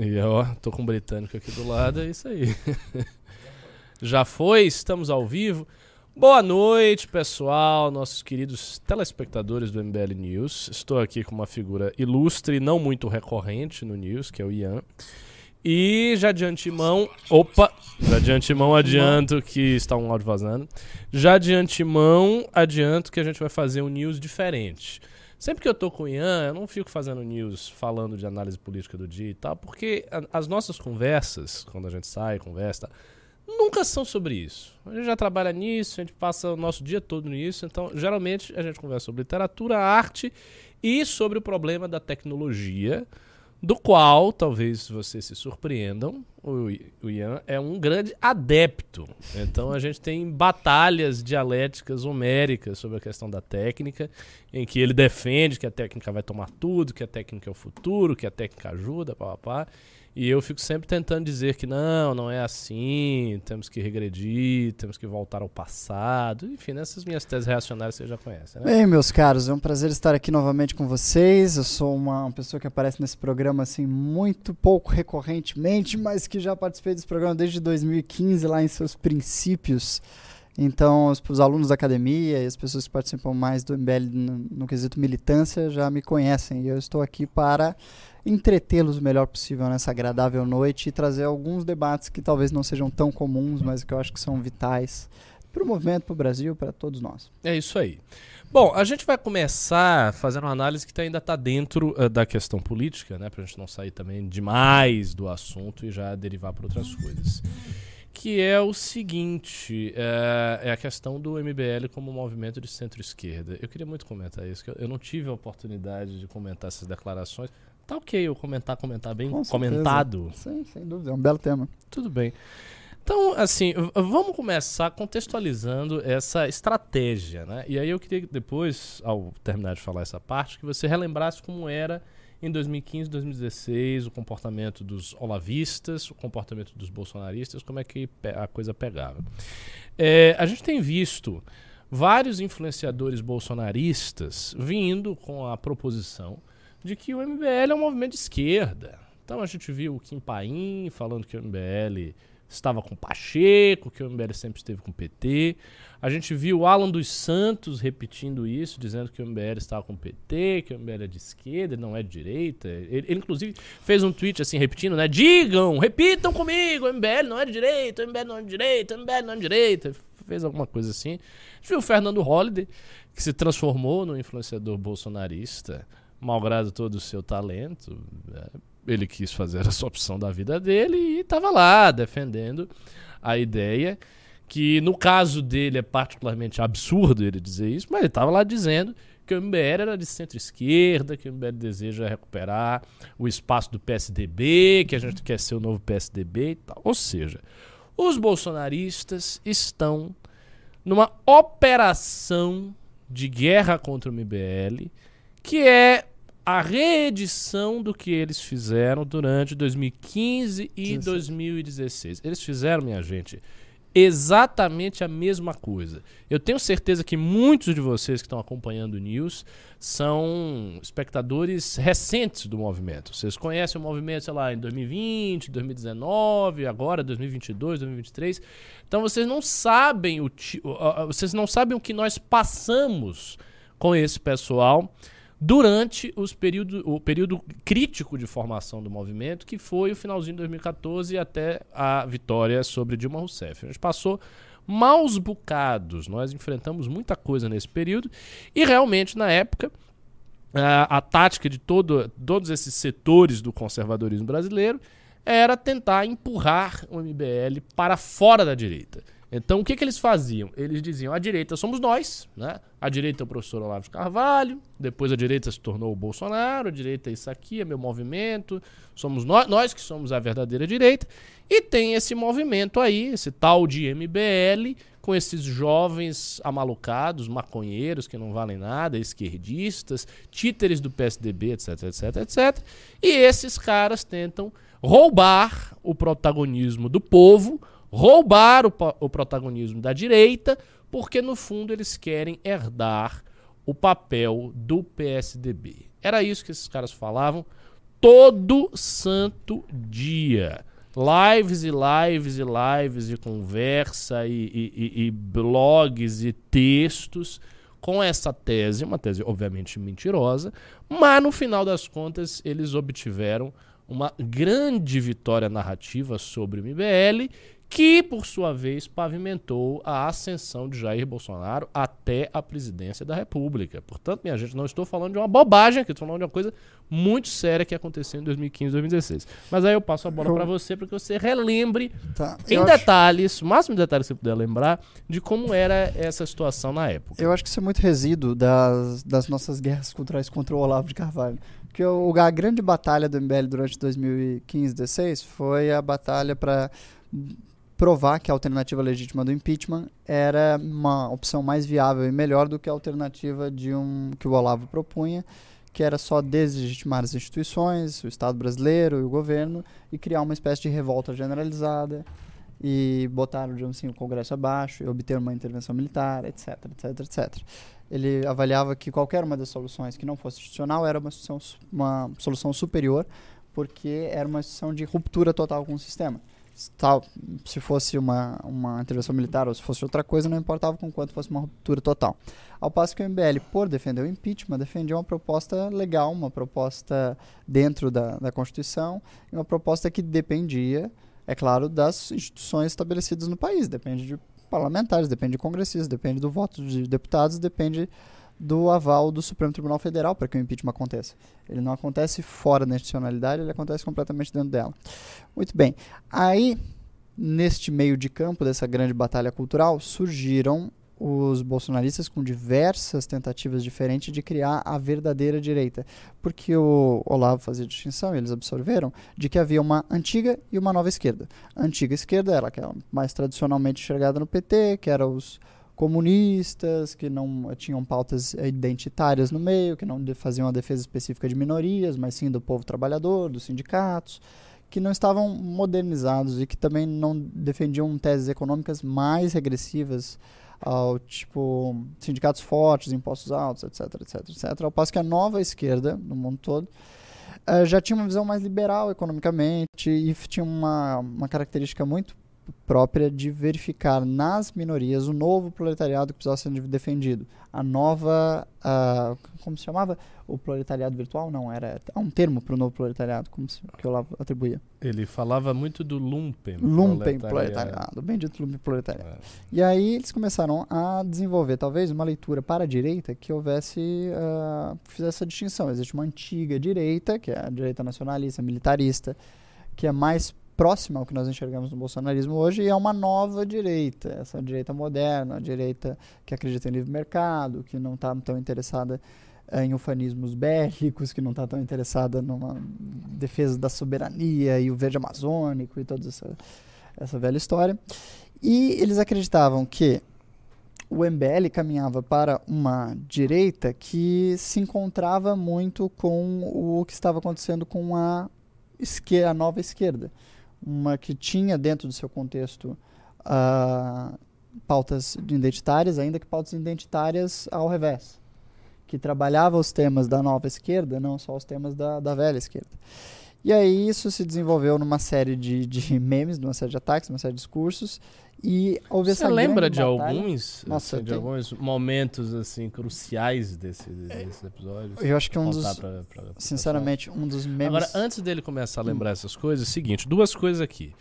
E ó, tô com o britânico aqui do lado, é isso aí. Já foi, estamos ao vivo. Boa noite, pessoal, nossos queridos telespectadores do MBL News. Estou aqui com uma figura ilustre, não muito recorrente no News, que é o Ian. E já de antemão. Opa! Já de antemão adianto que está um áudio vazando. Já de antemão adianto que a gente vai fazer um news diferente. Sempre que eu tô com o Ian, eu não fico fazendo news falando de análise política do dia e tal, porque a, as nossas conversas, quando a gente sai, conversa, nunca são sobre isso. A gente já trabalha nisso, a gente passa o nosso dia todo nisso, então geralmente a gente conversa sobre literatura, arte e sobre o problema da tecnologia do qual talvez vocês se surpreendam, o Ian é um grande adepto. Então a gente tem batalhas dialéticas homéricas sobre a questão da técnica, em que ele defende que a técnica vai tomar tudo, que a técnica é o futuro, que a técnica ajuda, pá, pá, pá. E eu fico sempre tentando dizer que não, não é assim, temos que regredir, temos que voltar ao passado. Enfim, nessas minhas teses reacionárias você já conhece, né? Bem, meus caros, é um prazer estar aqui novamente com vocês. Eu sou uma pessoa que aparece nesse programa assim muito pouco recorrentemente, mas que já participei desse programa desde 2015, lá em seus princípios. Então, os, os, alunos da academia e as pessoas que participam mais do MBL no, no quesito militância já me conhecem. E eu estou aqui para entretê-los o melhor possível nessa agradável noite e trazer alguns debates que talvez não sejam tão comuns, mas que eu acho que são vitais para o movimento, para o Brasil, para todos nós. É isso aí. Bom, a gente vai começar fazendo uma análise que ainda está dentro uh, da questão política, né, para a gente não sair também demais do assunto e já derivar para outras coisas. Que é o seguinte: é, é, a questão do MBL como movimento de centro-esquerda. Eu queria muito comentar isso, que eu, eu não tive a oportunidade de comentar essas declarações Tá ok eu comentar, comentar bem Com comentado. Sim, sem dúvida, é um belo tema. Tudo bem. Então, assim, vamos começar contextualizando essa estratégia, né? E aí eu queria que depois, ao terminar de falar essa parte, que você relembrasse como era em 2015, 2016, o comportamento dos olavistas, o comportamento dos bolsonaristas, como é que a coisa pegava. É, a gente tem visto vários influenciadores bolsonaristas vindo com a proposição de que o MBL é um movimento de esquerda. Então a gente viu o Kim Paim falando que o MBL estava com Pacheco, que o MBL sempre esteve com o PT. A gente viu o Alan dos Santos repetindo isso, dizendo que o MBL estava com o PT, que o MBL é de esquerda, não é de direita. Ele, ele, inclusive, fez um tweet assim, repetindo, né? Digam, repitam comigo, o MBL não é de direita, o MBL não é de direita, o MBL não é de direita. Fez alguma coisa assim. A gente viu o Fernando Holliday, que se transformou no influenciador bolsonarista malgrado todo o seu talento, é, ele quis fazer essa opção da vida dele e estava lá defendendo a ideia que no caso dele é particularmente absurdo ele dizer isso, mas ele estava lá dizendo que o MBL era de centro-esquerda, que o MBL deseja recuperar o espaço do PSDB, que a gente quer ser o novo PSDB e tal. Ou seja, os bolsonaristas estão numa operação de guerra contra o MBL que é a reedição do que eles fizeram durante 2015 e Sim. 2016. Eles fizeram, minha gente, exatamente a mesma coisa. Eu tenho certeza que muitos de vocês que estão acompanhando o News são espectadores recentes do movimento. Vocês conhecem o movimento, sei lá, em 2020, 2019, agora 2022, 2023. Então vocês não sabem o vocês não sabem o que nós passamos com esse pessoal durante os período, o período crítico de formação do movimento, que foi o finalzinho de 2014 até a vitória sobre Dilma Rousseff. A gente passou maus bocados, nós enfrentamos muita coisa nesse período e realmente na época a, a tática de todo, todos esses setores do conservadorismo brasileiro era tentar empurrar o MBL para fora da direita. Então, o que, que eles faziam? Eles diziam: a direita somos nós, né? A direita é o professor Olavo de Carvalho, depois a direita se tornou o Bolsonaro, a direita é isso aqui, é meu movimento, somos nós, nós que somos a verdadeira direita. E tem esse movimento aí, esse tal de MBL, com esses jovens amalucados, maconheiros que não valem nada, esquerdistas, títeres do PSDB, etc, etc, etc. E esses caras tentam roubar o protagonismo do povo roubar o, o protagonismo da direita, porque no fundo eles querem herdar o papel do PSDB. Era isso que esses caras falavam todo santo dia. Lives e lives e lives de conversa e, e, e, blogs e textos com essa tese, uma tese obviamente mentirosa, mas no final das contas eles obtiveram uma grande vitória narrativa sobre o MBL que, por sua vez, pavimentou a ascensão de Jair Bolsonaro até a presidência da República. Portanto, minha gente, não estou falando de uma bobagem aqui, estou falando de uma coisa muito séria que aconteceu em 2015 2016. Mas aí eu passo a bola para você para que você relembre tá, em detalhes, acho... o máximo de detalhes que você puder lembrar, de como era essa situação na época. Eu acho que isso é muito resíduo das, das nossas guerras culturais contra o Olavo de Carvalho. Porque a grande batalha do MBL durante 2015 2016 foi a batalha para provar que a alternativa legítima do impeachment era uma opção mais viável e melhor do que a alternativa de um que o Olavo propunha, que era só deslegitimar as instituições, o Estado brasileiro e o governo e criar uma espécie de revolta generalizada e botar digamos assim, o Congresso abaixo e obter uma intervenção militar, etc, etc, etc. Ele avaliava que qualquer uma das soluções que não fosse institucional era uma solução, uma solução superior, porque era uma solução de ruptura total com o sistema tal, se fosse uma, uma intervenção militar ou se fosse outra coisa, não importava com quanto fosse uma ruptura total. Ao passo que o MBL, por defender o impeachment, defendia uma proposta legal, uma proposta dentro da, da Constituição, uma proposta que dependia, é claro, das instituições estabelecidas no país. Depende de parlamentares, depende de congressistas, depende do voto de deputados, depende do aval do Supremo Tribunal Federal para que o impeachment aconteça. Ele não acontece fora da institucionalidade, ele acontece completamente dentro dela. Muito bem. Aí, neste meio de campo dessa grande batalha cultural, surgiram os bolsonaristas com diversas tentativas diferentes de criar a verdadeira direita. Porque o Olavo fazia distinção, eles absorveram, de que havia uma antiga e uma nova esquerda. A antiga esquerda era aquela mais tradicionalmente enxergada no PT, que era os comunistas, que não tinham pautas identitárias no meio, que não faziam uma defesa específica de minorias, mas sim do povo trabalhador, dos sindicatos, que não estavam modernizados e que também não defendiam teses econômicas mais regressivas ao tipo sindicatos fortes, impostos altos, etc, etc, etc. Ao passo que a nova esquerda no mundo todo uh, já tinha uma visão mais liberal economicamente e tinha uma, uma característica muito própria de verificar nas minorias o novo proletariado que precisava ser defendido. A nova. Uh, como se chamava? O proletariado virtual? Não, era há um termo para o novo proletariado, como se, que eu atribuía. Ele falava muito do lumpen. Lumpen proletariado, proletariado bendito lumpen proletariado. É. E aí eles começaram a desenvolver, talvez, uma leitura para a direita que houvesse. Uh, fizesse essa distinção. Existe uma antiga direita, que é a direita nacionalista, militarista, que é mais próxima ao que nós enxergamos no bolsonarismo hoje e é uma nova direita, essa direita moderna, a direita que acredita em livre mercado, que não está tão interessada eh, em ufanismos bélicos, que não está tão interessada numa defesa da soberania e o verde amazônico e toda essa, essa velha história. E eles acreditavam que o MBL caminhava para uma direita que se encontrava muito com o que estava acontecendo com a, esquerda, a nova esquerda uma que tinha dentro do seu contexto uh, pautas identitárias, ainda que pautas identitárias ao revés, que trabalhava os temas da nova esquerda, não só os temas da, da velha esquerda. E aí isso se desenvolveu numa série de, de memes, numa série de ataques, numa série de discursos, e houve Você lembra de batalha. alguns, Nossa, assim, de alguns momentos assim cruciais desse, desses episódios? Eu acho que um dos, pra, pra, pra sinceramente, um dos memes. Agora, antes dele começar a lembrar essas coisas, é o seguinte, duas coisas aqui.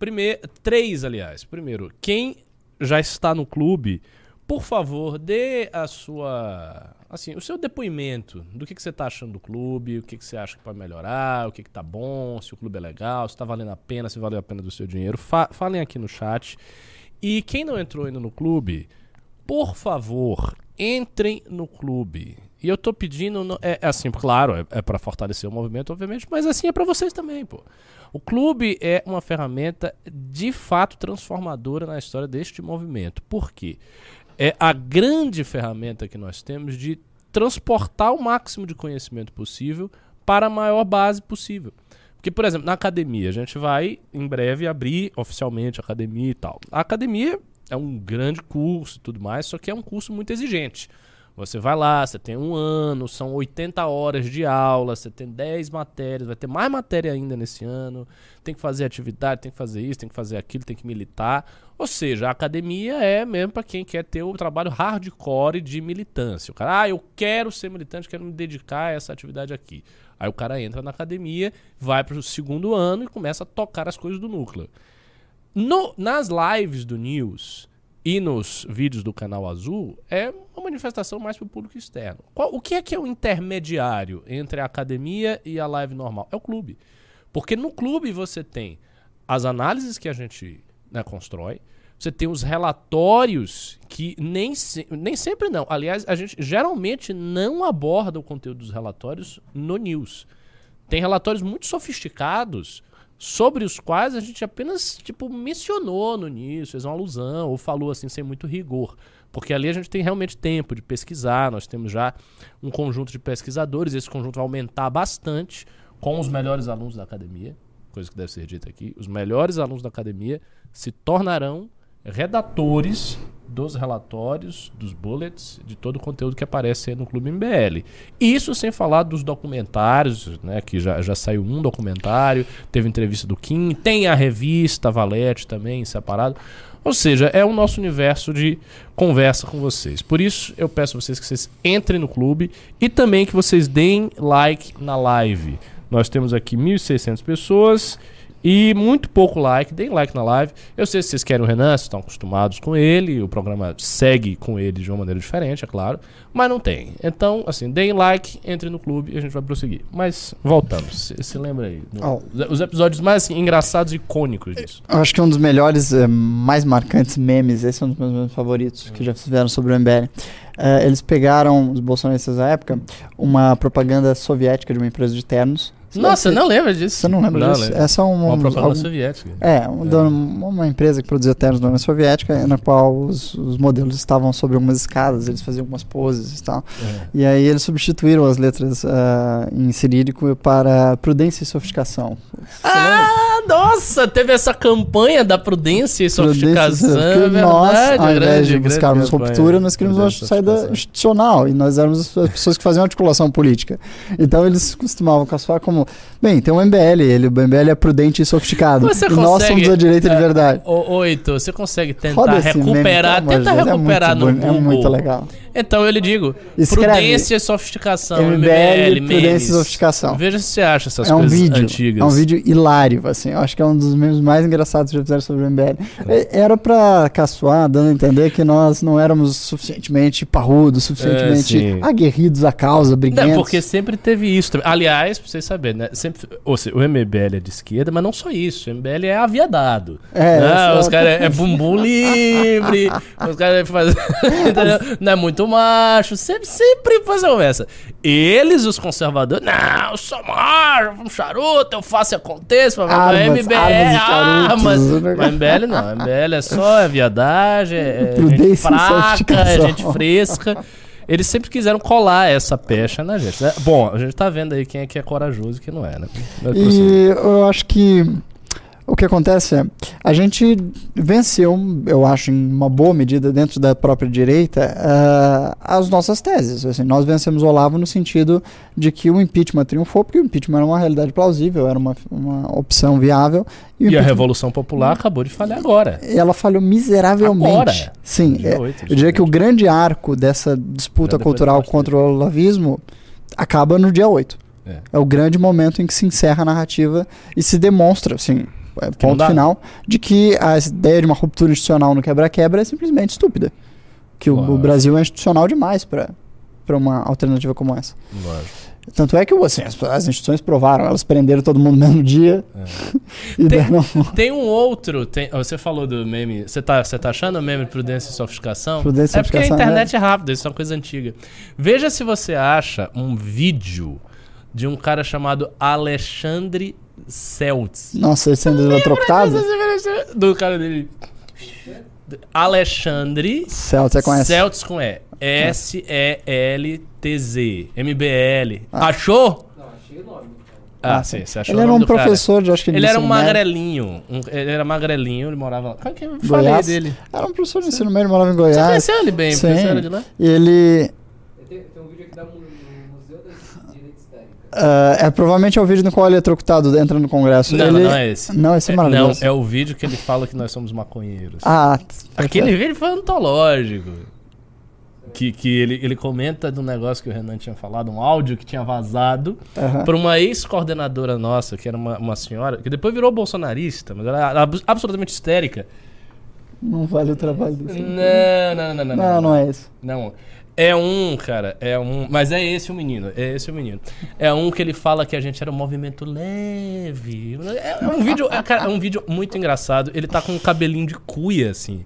Primeiro, três, aliás. Primeiro, quem já está no clube, por favor, dê a sua assim, o seu depoimento do que, que você está achando do clube, o que, que você acha que pode melhorar, o que está bom, se o clube é legal, se está valendo a pena, se valeu a pena do seu dinheiro. Fa falem aqui no chat. E quem não entrou ainda no clube, por favor, entrem no clube. E eu tô pedindo, é, é assim, claro, é, é para fortalecer o movimento, obviamente, mas assim é para vocês também, pô. O clube é uma ferramenta de fato transformadora na história deste movimento. Por quê? É a grande ferramenta que nós temos de transportar o máximo de conhecimento possível para a maior base possível. Porque, por exemplo, na academia, a gente vai em breve abrir oficialmente a academia e tal. A academia é um grande curso e tudo mais, só que é um curso muito exigente. Você vai lá, você tem um ano, são 80 horas de aula, você tem 10 matérias, vai ter mais matéria ainda nesse ano, tem que fazer atividade, tem que fazer isso, tem que fazer aquilo, tem que militar. Ou seja, a academia é mesmo para quem quer ter o trabalho hardcore de militância. O cara, ah, eu quero ser militante, quero me dedicar a essa atividade aqui. Aí o cara entra na academia, vai para o segundo ano e começa a tocar as coisas do núcleo. No, nas lives do News e nos vídeos do canal Azul, é uma manifestação mais para o público externo. Qual, o que é que é o intermediário entre a academia e a live normal? É o clube. Porque no clube você tem as análises que a gente né, constrói, você tem os relatórios que nem, se, nem sempre não. Aliás, a gente geralmente não aborda o conteúdo dos relatórios no news. Tem relatórios muito sofisticados sobre os quais a gente apenas tipo mencionou no início, fez uma alusão ou falou assim sem muito rigor, porque ali a gente tem realmente tempo de pesquisar, nós temos já um conjunto de pesquisadores, esse conjunto vai aumentar bastante com os melhores alunos da academia, coisa que deve ser dita aqui, os melhores alunos da academia se tornarão redatores dos relatórios, dos bullets, de todo o conteúdo que aparece no Clube MBL. Isso sem falar dos documentários, né, que já, já saiu um documentário, teve entrevista do Kim, tem a revista Valete também, separado. Ou seja, é o nosso universo de conversa com vocês. Por isso, eu peço a vocês que vocês entrem no clube e também que vocês deem like na live. Nós temos aqui 1.600 pessoas e muito pouco like, deem like na live. Eu sei se vocês querem o Renan, vocês estão acostumados com ele, o programa segue com ele de uma maneira diferente, é claro, mas não tem. Então, assim, deem like, entre no clube e a gente vai prosseguir. Mas voltamos, se, se lembra aí. No, oh. Os episódios mais assim, engraçados e icônicos disso. Eu acho que um dos melhores, eh, mais marcantes memes, esse é um dos meus, meus favoritos, hum. que já fizeram sobre o MBL. Uh, eles pegaram, os bolsonaristas da época, uma propaganda soviética de uma empresa de ternos nossa, não lembro disso. Você não lembra não, disso? Lembro. Essa é uma, uma propaganda algum, soviética. É, um, é, uma empresa que produzia ternos da União Soviética, na qual os, os, modelos estavam sobre algumas escadas, eles faziam algumas poses e tal. É. E aí eles substituíram as letras uh, em cirílico para prudência e sofisticação. Você ah, lembra? Nossa! Teve essa campanha da prudência e sofisticação. Prudência, é verdade, nós, ao invés de buscarmos ruptura, nós queríamos uma saída institucional. E nós éramos as pessoas que faziam articulação política. Então eles costumavam caçar como. Bem, tem um MBL, ele, o MBL é prudente e sofisticado. Você e consegue, nós somos a direita é, de verdade. Oito, você consegue tentar recuperar, meme, tenta recuperar é no Google. É muito legal. Então eu lhe digo, Escreve, prudência e sofisticação, MBL, MBL prudência e sofisticação. Veja se você acha essas é um coisas vídeo, antigas. É um vídeo hilário, assim, eu acho que é um dos memes mais engraçados que já fizeram sobre o MBL. É. Era pra caçoar, dando a entender que nós não éramos suficientemente parrudos, suficientemente é, aguerridos à causa, briguentos. Não, porque sempre teve isso. Aliás, pra vocês saberem, né, sempre, ou seja, o MBL é de esquerda, mas não só isso, o MBL é aviadado. É, né? Os caras é bumbum livre, os caras fazem, não é muito macho, sempre, sempre faz conversa. Eles, os conservadores, não, eu sou macho, um charuto, eu faço e aconteça. Armas, MBL, armas, armas. Mas MBL não, MBL é só é viadagem, é, é gente fraca, é gente fresca. Eles sempre quiseram colar essa pecha na gente. Né? Bom, a gente tá vendo aí quem é que é corajoso e quem não é, né? E eu acho que o que acontece é, a gente venceu, eu acho, em uma boa medida, dentro da própria direita, uh, as nossas teses. Assim, nós vencemos o Olavo no sentido de que o impeachment triunfou, porque o impeachment era uma realidade plausível, era uma, uma opção viável. E, e a Revolução Popular acabou de falhar agora. Ela falhou miseravelmente. Agora. Sim, é, 8, eu diria que o grande arco dessa disputa cultural contra o olavismo acaba no dia 8. É. é o grande momento em que se encerra a narrativa e se demonstra, assim, é, ponto final, de que a ideia de uma ruptura institucional no quebra-quebra é simplesmente estúpida. Que o, o, Brasil é institucional demais para uma alternativa como essa. Lógico. Tanto é que assim, as, as, instituições provaram, elas prenderam todo mundo no mesmo dia. É. tem, deram... tem, um outro, tem, você falou do meme. Você tá, você tá achando o meme prudência e sofisticação? Prudência é porque a internet é, é rápida, isso é uma coisa antiga. Veja se você acha um vídeo de um cara chamado Alexandre Celts. Nossa, esse ainda eletrocutado? Do cara dele. Alexandre Celts é com S. Celts com E. S-E-L-T-Z. MBL. Ah. Achou? Não, achei o nome. Ah, ah sim, você achou Ele era um professor de acho que Ele era um magrelinho. Um, ele era magrelinho, ele morava lá. Qual que eu falei dele? Era um professor de ensino médio, ele morava em Goiás. Você conheceu ele bem? Sim. Ele de lá? E ele tem, tem um vídeo aqui da, Museu Ah, é provavelmente é o vídeo no qual ele é eletrocutado entra no Congresso. Não, ele... não, não é esse. Não, esse é É, não, maravilhoso. é o vídeo que ele fala que nós somos maconheiros. Ah, Aquele vídeo foi antológico. Que, que ele, ele comenta do negócio que o Renan tinha falado, um áudio que tinha vazado Aham. por uma ex-coordenadora nossa, que era uma, uma senhora, que depois virou bolsonarista, mas ela era abs- absolutamente histérica. Não vale o trabalho desse. Não, não, não, não. Não, não é isso. Não. É um, cara, é um. Mas é esse o menino, é esse o menino. É um que ele fala que a gente era um movimento leve. É, é um vídeo, é, cara, é um vídeo muito engraçado. Ele tá com um cabelinho de cuia, assim.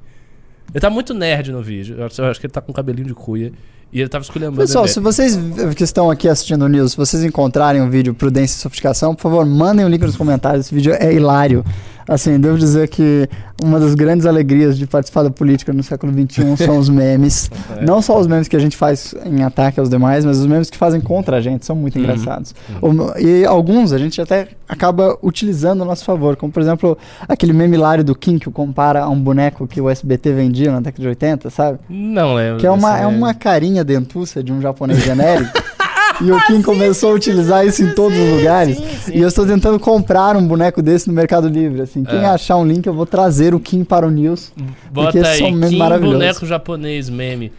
Ele tá muito nerd no vídeo. Eu acho eu acho que ele tá com um cabelinho de cuia. E ele tava esculhambando. Pessoal, se vocês que estão aqui assistindo o News, se vocês encontrarem o vídeo Prudência e Sofisticação, por favor, mandem o link nos comentários. Esse vídeo é hilário. Assim, devo dizer que uma das grandes alegrias de participar da política no século XXI são os memes. Não só os memes que a gente faz em ataque aos demais, mas os memes que fazem contra a gente. São muito Uhum. engraçados. O- E alguns a gente até acaba utilizando a nosso favor. Como, por exemplo, aquele meme hilário do Kim que compara a um boneco que o SBT vendia na década de 80, sabe? Não lembro. Que é uma, é uma carinha dentuça de um japonês genérico. e o Kim começou a utilizar isso em todos os lugares. E eu estou tentando comprar um boneco desse no Mercado Livre. Assim, quem É. achar um link, eu vou trazer o Kim para o News. porque Bota são aí, memes Kim maravilhosos. boneco japonês meme.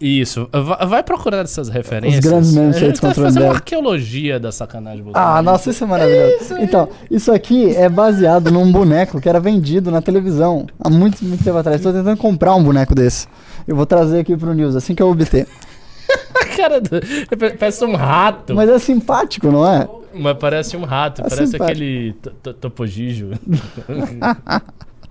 Isso. Va- Vai procurar essas referências. grandes memes A feitos gente vai contra o fazer uma arqueologia da sacanagem Ah, nossa, isso é maravilhoso. Então, isso aqui é baseado num boneco que era vendido na televisão há muito, muito tempo atrás. Estou tentando comprar um boneco desse. Eu vou trazer aqui para o News assim que eu obter. A cara do... Parece um rato. Mas, Mas é simpático, não é? parece um rato. É parece simpático. aquele to- to- topogijo.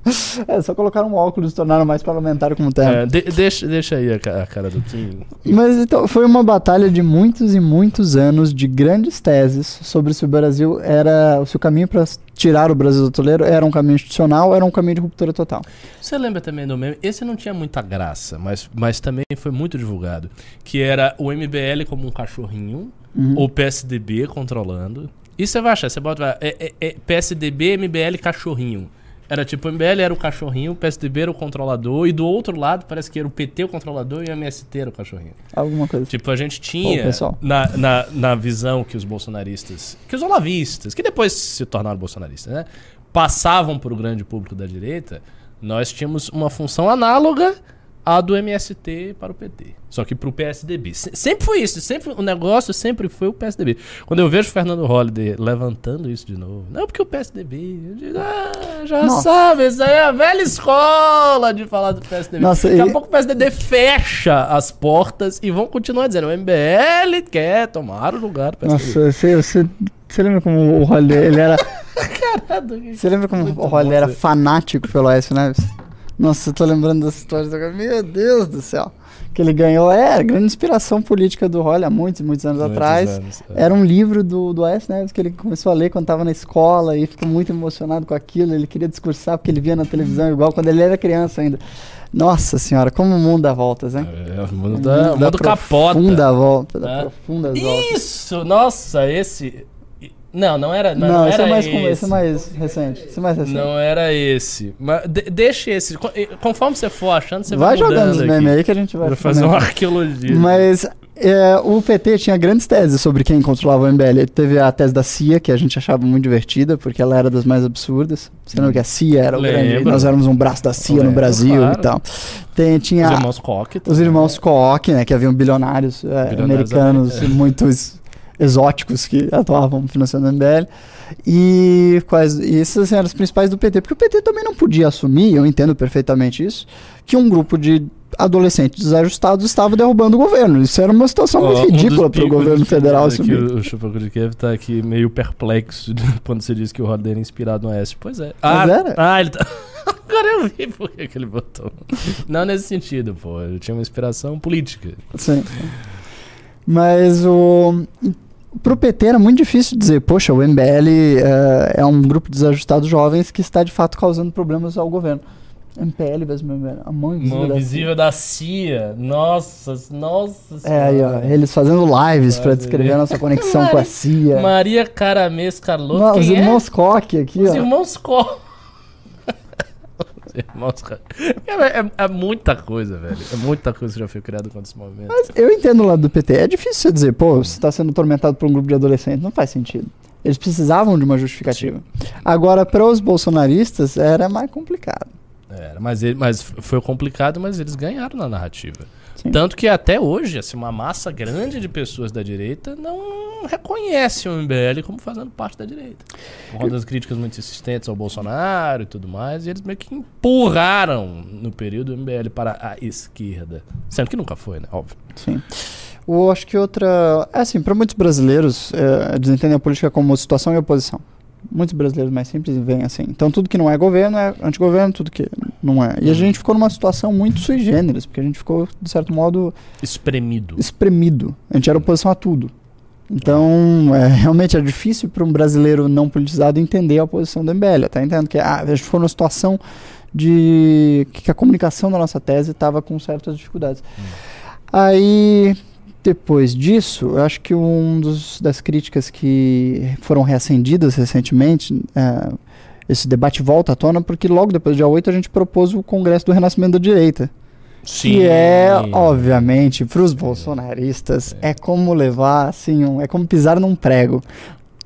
É, só colocaram um óculos e tornaram mais parlamentar como terno. É, de- deixa, deixa aí a, a cara do Kim. Mas então, foi uma batalha de muitos e muitos anos de grandes teses sobre se o Brasil era. se o caminho para tirar o Brasil do toleiro era um caminho institucional ou era um caminho de ruptura total. Você lembra também do meme? Esse não tinha muita graça, mas, mas também foi muito divulgado. Que era o MBL como um cachorrinho, Uhum. o PSDB controlando. E você vai achar, você bota. É, é- é PSDB, MBL, cachorrinho. Era tipo, o MBL era o cachorrinho, o PSDB era o controlador, e do outro lado parece que era o PT o controlador e o MST era o cachorrinho. Alguma coisa. Tipo, a gente tinha pessoal. na, na, na visão que os bolsonaristas, que os olavistas, que depois se tornaram bolsonaristas, né? Passavam para o grande público da direita, nós tínhamos uma função análoga à do MST para o PT. Só que para o PSDB. Se- Sempre foi isso, sempre, o negócio sempre foi o PSDB. Quando eu vejo o Fernando Holliday levantando isso de novo, não porque o PSDB, eu digo, ah, já Nossa. sabe, isso aí é a velha escola de falar do PSDB. Nossa, Daqui a e- pouco o PSDB fecha as portas e vão continuar dizendo: o MBL quer tomar o lugar do PSDB. Nossa, você, você, você lembra como o Holliday, ele era. Caralho, Você lembra como o Holliday era você- fanático pelo Aécio Neves? Nossa, eu tô lembrando das histórias agora. Meu Deus do céu. Que ele ganhou, é, grande inspiração política do Holliday há muitos, muitos anos Muitos atrás. anos, é. Era um livro do, do Aécio Neves que ele começou a ler quando estava na escola e ficou muito emocionado com aquilo. Ele queria discursar porque ele via na televisão igual quando ele era criança ainda. Nossa senhora, como o mundo dá voltas, hein? É, o mundo, dá, o mundo capota. Profunda volta, dá É. profundas voltas. Isso! Nossa, esse. Não, não era. Não, Não, esse, era é mais, esse. esse é mais recente. Esse é mais recente. Não era esse. Mas de- deixa esse. Co- Conforme você for achando, você vai, vai jogando os memes aí que a gente vai Vai fazer uma arqueologia. Mas é, o PT tinha grandes teses sobre quem controlava o MBL. Ele teve a tese da CIA, que a gente achava muito divertida, porque ela era das mais absurdas. Você lembra que a CIA era o grande... Lembro. Nós éramos um braço da CIA no Lembro, Brasil claro. e tal. Tem, tinha Os irmãos Koch. os irmãos Koch, né, que haviam bilionários, é, Bilionários americanos americanos. muito ex- exóticos que atuavam financiando o MBL. E, quais, e esses eram os principais do PT. Porque o PT também não podia assumir, eu entendo perfeitamente isso, que um grupo de adolescentes desajustados estava derrubando o governo. Isso era uma situação Ó, muito um ridícula para o governo de federal assumir. O, o Chupacu de Kiev tá aqui meio perplexo quando você diz que o Roder é inspirado no Oeste. Pois é. Ah, era. ah, ele tá. Agora eu vi por que ele botou. Não nesse sentido, pô. Ele tinha uma inspiração política. Sim. Mas o. Pro PT era muito difícil dizer, poxa, o MBL eh, é um grupo de desajustados jovens que está de fato causando problemas ao governo. MPL MBL, a mão invisível. Mão da visível da CIA. Nossa, nossa CIA. É, aí, ó, eles fazendo lives para descrever a nossa conexão com a CIA. Maria Caramês Carlotto. Não, os é? irmãos Koch aqui, Os ó. irmãos Koch. irmãos. É, é- é muita coisa, velho. É muita coisa que já foi criada com esse movimento. Mas eu entendo o lado do PT. É difícil você dizer, pô, você está sendo atormentado por um grupo de adolescentes. Não faz sentido. Eles precisavam de uma justificativa. Agora, para os bolsonaristas, era mais complicado. Era, mas, ele, mas foi complicado, mas eles ganharam na narrativa. Sim. Tanto que até hoje, assim, uma massa grande de pessoas da direita não reconhece o MBL como fazendo parte da direita. Por conta das críticas muito insistentes ao Bolsonaro e tudo mais, e eles meio que empurraram no período o MBL para a esquerda. Sendo que nunca foi, né? Óbvio. Sim. Eu acho que outra. É assim, para muitos brasileiros, é, eles entendem a política como situação e oposição. Muitos brasileiros mais simples veem assim. Então, tudo que não é governo é antigoverno, tudo que não é. E a gente ficou numa situação muito sui generis, porque a gente ficou, de certo modo, Espremido. espremido. A gente era oposição a tudo. Então, é, realmente é difícil para um brasileiro não politizado entender a posição do MBL. Até entendo que ah, a gente ficou numa situação de que a comunicação da nossa tese estava com certas dificuldades. Aí, depois disso, eu acho que um dos das críticas que foram reacendidas recentemente, é, esse debate volta à tona, porque logo depois do dia 8 a gente propôs o Congresso do Renascimento da Direita. Que é, obviamente, para os bolsonaristas, é como levar, assim, um- é como pisar num prego.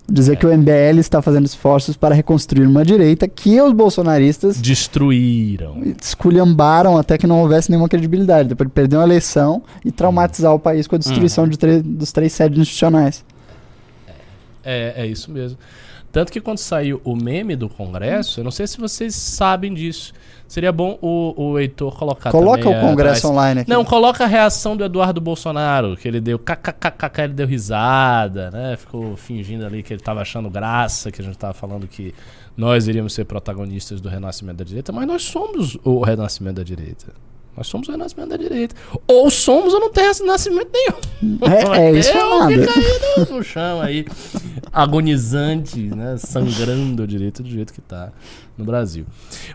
Dizer É. que o MBL está fazendo esforços para reconstruir uma direita que os bolsonaristas Destruíram. esculhambaram até que não houvesse nenhuma credibilidade. Depois de perder uma eleição e traumatizar o país com a destruição Uhum. de dos três sedes institucionais. É, é isso mesmo. Tanto que quando saiu o meme do Congresso, eu não sei se vocês sabem disso. Seria bom o, o Heitor colocar Coloca também o Congresso atrás. online aqui. Não, coloca a reação do Eduardo Bolsonaro, que ele deu kkkk, ele deu risada, né? Ficou fingindo ali que ele tava achando graça, que a gente tava falando que nós iríamos ser protagonistas do renascimento da direita, mas nós somos o renascimento da direita. Nós somos o renascimento da direita. Ou somos ou não tem renascimento nenhum. É, é isso é eu aí no, chão aí, agonizante, né? Sangrando a direita do jeito que tá no Brasil.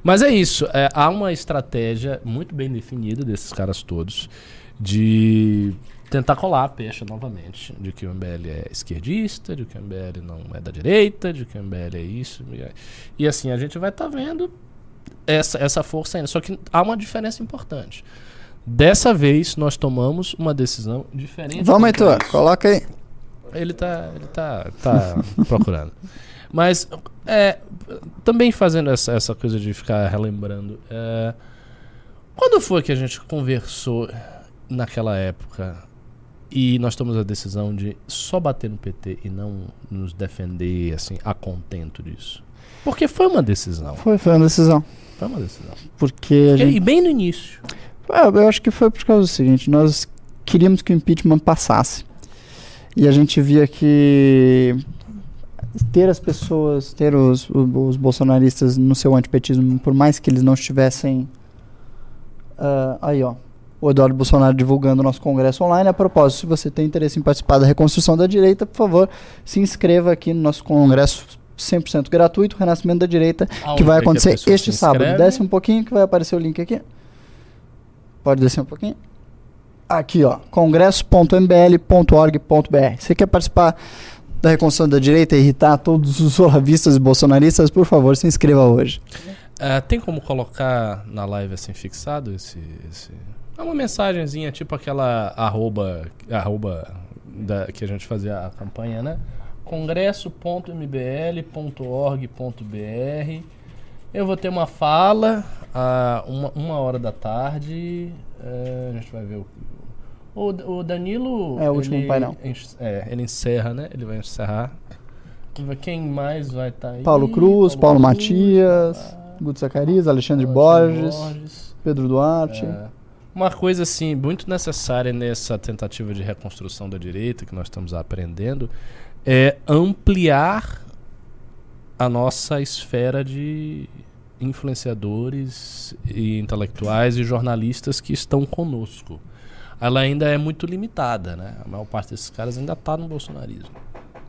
Mas é isso. é, há uma estratégia muito bem definida desses caras todos de tentar colar a pecha novamente. De que o MBL é esquerdista, de que o MBL não é da direita, de que o MBL é isso. e é- E assim, a gente vai estar vendo essa, essa força ainda. Só que há uma diferença importante. Dessa vez, nós tomamos uma decisão diferente. Vamos, Heitor, coloca aí. Ele tá, ele tá, tá procurando. Mas é, também fazendo essa, essa coisa de ficar relembrando. é, quando foi que a gente conversou naquela época e nós tomamos a decisão de só bater no PT e não nos defender assim a contento disso? Porque foi uma decisão. Foi, foi uma decisão. Foi uma decisão. Porque gente E bem no início. É, eu acho que foi por causa do seguinte, nós queríamos que o impeachment passasse. E a gente via que ter as pessoas, ter os, os bolsonaristas no seu antipetismo, por mais que eles não estivessem. ah, aí, ó. O Eduardo Bolsonaro divulgando o nosso congresso online. A propósito, se você tem interesse em participar da reconstrução da direita, por favor, se inscreva aqui no nosso congresso 100% gratuito, Renascimento da Direita, que Aonde vai é acontecer pessoa este sábado. inscreve? Desce um pouquinho que vai aparecer o link aqui. Pode descer um pouquinho. Aqui, ó, congresso.mbl.org.br. Você quer participar da reconstrução da direita e irritar todos os olavistas e bolsonaristas? Por favor, se inscreva hoje. Ah, tem como colocar na live assim fixado esse. esse... É uma mensagenzinha, tipo aquela arroba, arroba da, que a gente fazia a campanha, né? congresso.mbl.org.br Eu vou ter uma fala a uma, uma hora da tarde. eh, a gente vai ver o. O, o Danilo. É o último ele painel. é, ele encerra, né? Ele vai encerrar. Quem mais vai estar aí? Paulo Cruz, Paulo Cruz, Matias, ah, Guto Zacarias, Alexandre Alexandre Borges, Borges. Pedro Duarte. É. Uma coisa assim muito necessária nessa tentativa de reconstrução da direita que nós estamos aprendendo é ampliar a nossa esfera de influenciadores e intelectuais e jornalistas que estão conosco. Ela ainda é muito limitada, né? A maior parte desses caras ainda está no bolsonarismo.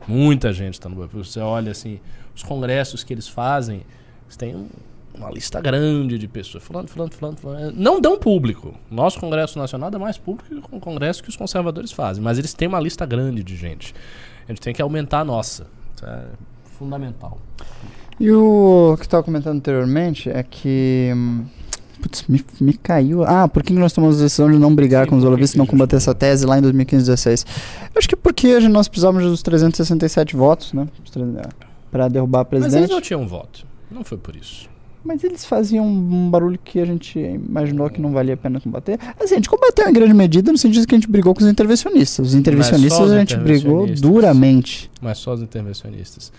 Muita gente está no bolsonarismo. Você olha assim, os congressos que eles fazem, eles têm um- uma lista grande de pessoas. Fulano, fulano, fulano, fulano. Não dão público. Nosso Congresso Nacional dá mais público que o congresso que os conservadores fazem. Mas eles têm uma lista grande de gente. A gente tem que aumentar a nossa. Isso é fundamental. E o que eu tava comentando anteriormente é que. hum, Putz, me, me caiu. Ah, por que nós tomamos a decisão de não brigar Sim, com os olavistas e não combater essa tese lá em 2015 16 Eu acho que porque a gente- nós precisávamos dos 367 votos, né? Para derrubar a Mas eles presidente. não tinham voto. Não foi por isso. Mas eles faziam um barulho que a gente imaginou que não valia a pena combater. Assim, a gente combateu em grande medida no sentido que a gente brigou com os intervencionistas. Os intervencionistas os a gente brigou duramente. Mas só os intervencionistas.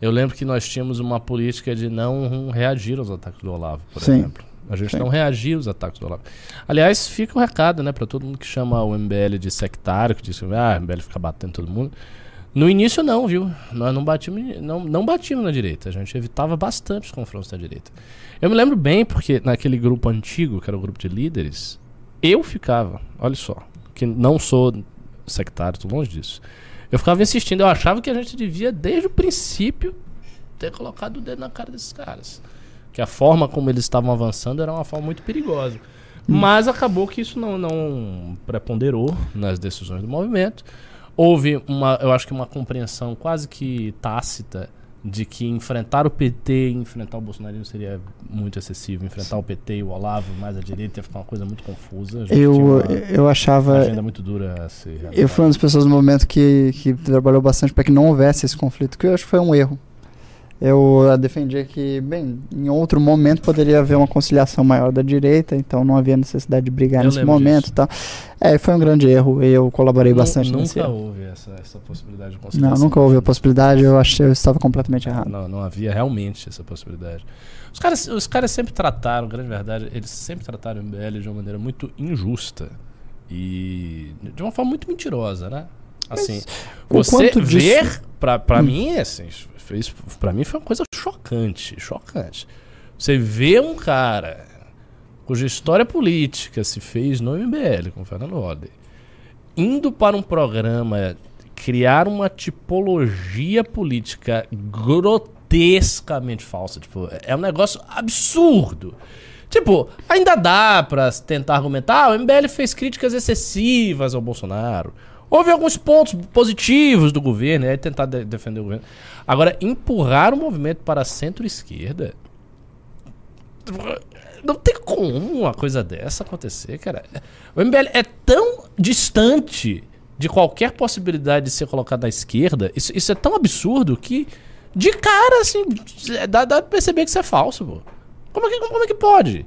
Eu lembro que nós tínhamos uma política de não reagir aos ataques do Olavo, por Sim. exemplo. A gente Sim. não reagia aos ataques do Olavo. Aliás, fica o recado, né, para todo mundo que chama o MBL de sectário, que diz que ah, o MBL fica batendo todo mundo. No início não, viu? Nós não batíamos, não, não batíamos na direita. A gente evitava bastante os confrontos da direita. Eu me lembro bem porque naquele grupo antigo, que era o grupo de líderes, eu ficava, olha só, que não sou sectário, tô longe disso. Eu ficava insistindo, eu achava que a gente devia, desde o princípio, ter colocado o dedo na cara desses caras. Que a forma como eles estavam avançando era uma forma muito perigosa. Mas acabou que isso não, não preponderou nas decisões do movimento. Houve uma, eu acho que uma compreensão quase que tácita de que enfrentar o PT e enfrentar o Bolsonarismo seria muito excessivo. Enfrentar o PT e o Olavo mais à direita ia ficar uma coisa muito confusa. A gente tinha Eu, eu achava. agenda muito dura a. Eu fui uma das pessoas no momento que, que trabalhou bastante para que não houvesse esse conflito, que eu acho que foi um erro. Eu defendia que, bem, em outro momento poderia haver uma conciliação maior da direita, então não havia necessidade de brigar Eu nesse momento disso. e tal. É, foi um grande erro e eu colaborei Nu- bastante nesse Nunca houve essa, essa possibilidade de Não, conciliação. nunca houve a possibilidade, eu achei eu estava completamente errado. Não, não havia realmente essa possibilidade. Os caras, os caras sempre trataram, grande verdade, eles sempre trataram o MBL de uma maneira muito injusta e de uma forma muito mentirosa, né? Assim, o você disso- ver, pra, pra Hum. mim, assim, fez, pra mim foi uma coisa chocante, chocante. Você vê um cara cuja história política se fez no MBL, com o Fernando Holliday, indo para um programa criar uma tipologia política grotescamente falsa. Tipo, é um negócio absurdo. Tipo, ainda dá pra tentar argumentar, ah, o MBL fez críticas excessivas ao Bolsonaro. Houve alguns pontos positivos do governo, aí tentar de- defender o governo. Agora, empurrar o movimento para centro-esquerda. Não tem como uma coisa dessa acontecer, cara. O MBL é tão distante de qualquer possibilidade de ser colocado à esquerda. Isso, isso é tão absurdo que, de cara, assim, dá, dá pra perceber que isso é falso, pô. Como é que, como é que pode?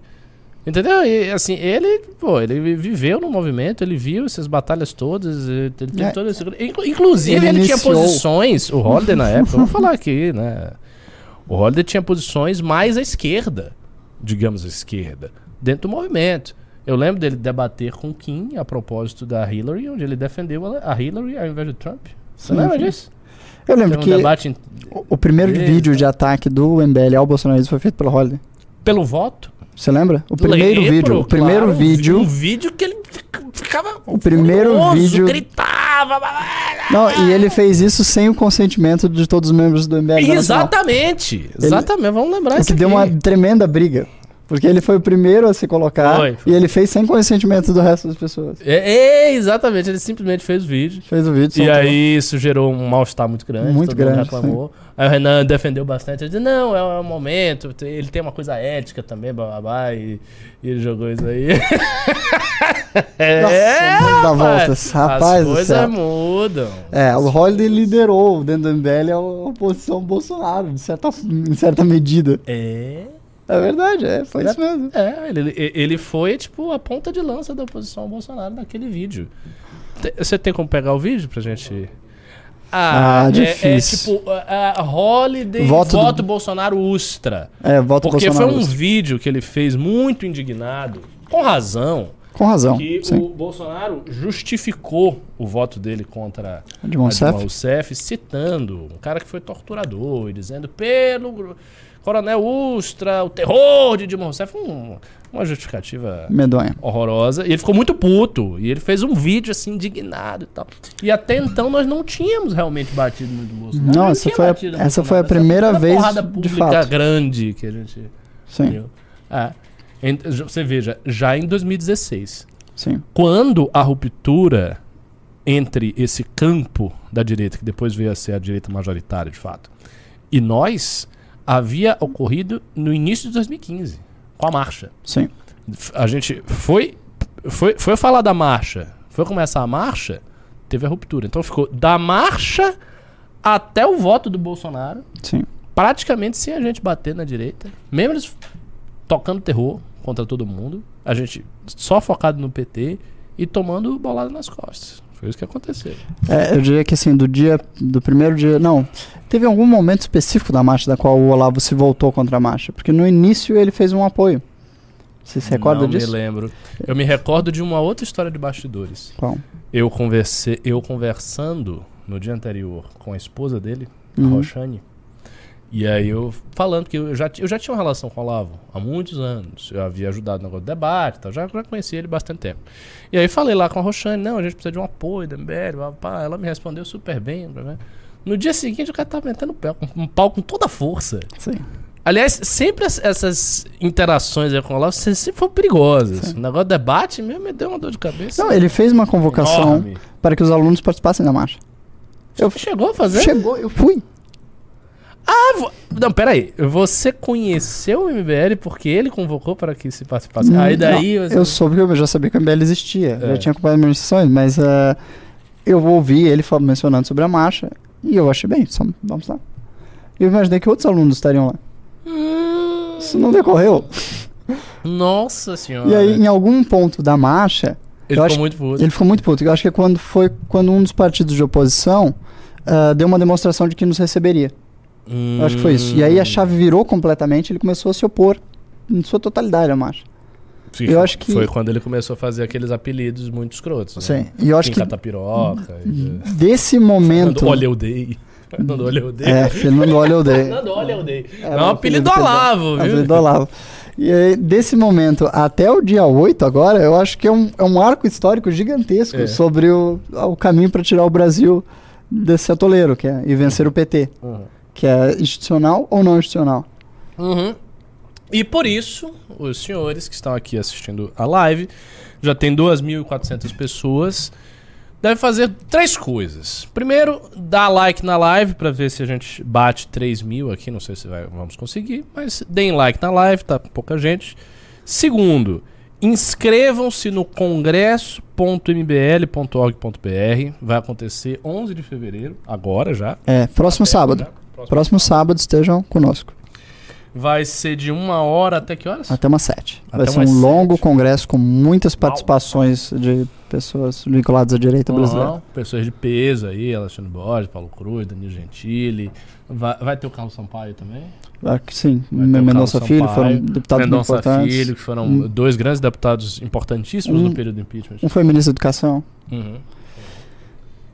Entendeu? E, assim, ele, pô, ele viveu no movimento, ele viu essas batalhas todas, ele tem É. todo esse... Inclu- Inclusive, Ele ele, tinha posições, o Holliday na época, vamos falar aqui, né? O Holliday tinha posições mais à esquerda, digamos à esquerda, dentro do movimento. Eu lembro dele debater com Kim a propósito da Hillary, onde ele defendeu a Hillary ao invés de Trump. Você Sim, lembra sim. disso? Eu lembro Teve um que em- o, o primeiro vídeo de ataque do MBL ao bolsonarismo foi feito pelo Holiday. pelo voto. Você lembra? O primeiro Lembro, vídeo. O primeiro claro, vídeo. Um vídeo que ele fica- ficava. O primeiro furioso, vídeo- Gritava. Não, e ele fez isso sem o consentimento de todos os membros do MBL. da Nacional. Exatamente. Exatamente. Vamos lembrar O isso que deu aqui. uma tremenda briga. Porque ele foi o primeiro a se colocar Foi, foi. e ele fez sem consentimento do resto das pessoas. É, é, exatamente. Ele simplesmente fez o vídeo. Fez o vídeo, E aí isso gerou um mal-estar muito grande. Muito todo mundo grande, reclamou. Aí o Renan defendeu bastante. Ele disse, não, é um momento. Ele tem uma coisa ética também, babá. E, e ele jogou isso aí. é, Nossa, dá rapaz. voltas. Rapaz As coisas mudam. É, o Holiday liderou dentro do MBL a oposição Bolsonaro, de certa, em certa medida. É. É verdade, é, foi isso mesmo. É, ele, ele foi, tipo, a ponta de lança da oposição ao Bolsonaro naquele vídeo. Te- Você tem como pegar o vídeo pra gente. Ah, é- É, difícil. tipo, a, Holiday Voto voto, do- Bolsonaro Ustra. É, voto Porque Bolsonaro. foi um vídeo que ele fez muito indignado, com razão, Com razão, que sim. o Bolsonaro justificou o voto dele contra Dilma a Dilma Rousseff. Rousseff, citando um cara que foi torturador e dizendo pelo gru- Coronel Ustra, o terror de Dilma Rousseff, um- uma justificativa Medonha. horrorosa. E ele ficou muito puto. E ele fez um vídeo assim, indignado e tal. E até então nós não tínhamos realmente batido muito no Bolsonaro. Não, Não essa foi a- essa Bolsonaro. foi a primeira uma vez porrada de pública fato. grande que a gente Sim. É. Você veja, já em 2016, sim. quando a ruptura entre esse campo da direita, que depois veio a ser a direita majoritária de fato, e nós, havia ocorrido no início de 2015, com a marcha. Sim. A gente foi, foi, foi falar da marcha, foi começar a marcha, teve a ruptura. Então ficou da marcha até o voto do Bolsonaro, Sim. praticamente sem a gente bater na direita, mesmo eles tocando terror contra todo mundo, a gente só focado no PT e tomando bolada nas costas. Foi isso que aconteceu. É, eu diria que assim, do dia. Do primeiro dia. Não. Teve algum momento específico da marcha da qual o Olavo se voltou contra a marcha? Porque no início ele fez um apoio. Você se recorda Não disso? me lembro. Eu me recordo de uma outra história de bastidores. Qual? Eu conversei, eu conversando no dia anterior com a esposa dele, a Uhum. Roxane. E aí eu falando que eu já, eu já tinha uma relação com o Olavo há muitos anos. Eu havia ajudado no negócio do debate, tal, já, já conhecia ele há bastante tempo. E aí falei lá com a Roxane, não, a gente precisa de um apoio da MBL, pá, ela me respondeu super bem. né? No dia seguinte o cara tava metendo o pé, com um pau com toda a força. Sim. Aliás, sempre es- essas interações com o Olavo se- sempre foram perigosas. O negócio do debate mesmo me deu uma dor de cabeça. Não, ele fez uma convocação enorme. para que os alunos participassem da marcha. Eu chegou a fazer? Chegou, eu fui. Ah, vo- Não, peraí. Você conheceu o MBL porque ele convocou para que se participasse? Aí daí. Não, você- Eu soube que eu já sabia que o MBL existia. É. Já tinha acompanhado minhas sessões, mas eh, eu ouvi ele mencionando sobre a marcha e eu achei bem, só- vamos lá. Eu imaginei que outros alunos estariam lá. Hum, Isso não decorreu. Nossa senhora. E aí, em algum ponto da marcha, ele ficou muito puto. ele ficou muito puto. Eu acho que é quando foi quando um dos partidos de oposição ah, deu uma demonstração de que nos receberia. Eu acho que foi isso. E aí a chave virou completamente, ele começou a se opor em sua totalidade à marcha. Sim, eu acho que- Foi quando ele começou a fazer aqueles apelidos muito escrotos. Né? Sim. E eu acho que Quem catapiroca. e- desse momento. Fernando Olha, eu dei. Fernando Olha, eu dei. É, Fernando Olha eu dei. Fernando Olha, eu dei. Era É um apelido que. Olavo, viu? Apelido do Olavo. E aí, desse momento até o dia 8 agora, eu acho que é um, é um arco histórico gigantesco É. sobre o, o caminho para tirar o Brasil desse atoleiro, que é, e vencer o PT, Uhum. Que é institucional ou não institucional. Uhum. E por isso, os senhores que estão aqui assistindo a live, já tem 2.400 pessoas, devem fazer três coisas. Primeiro, dar like na live para ver se a gente bate 3 mil aqui. Não sei se vai- vamos conseguir, mas deem like na live, tá com pouca gente. Segundo, inscrevam-se no congresso.mbl.org.br. Vai acontecer 11 de fevereiro, agora já. É, próximo sábado. já, próximo Próximo sábado estejam conosco. Vai ser de uma hora até que horas? Até umas sete. Vai Até ser umas um longo sete. congresso com muitas participações de pessoas vinculadas à direita brasileira. Pessoas de peso aí, Alexandre Borges, Paulo Cruz, Danilo Gentili. Vai, vai ter o Carlos Sampaio também? Que sim. Vai Mendonça Filho foram deputados Mendonça importantes. Filho, que foram Hum. dois grandes deputados importantíssimos Um- no período do impeachment. Um foi ministro da Educação. Uhum.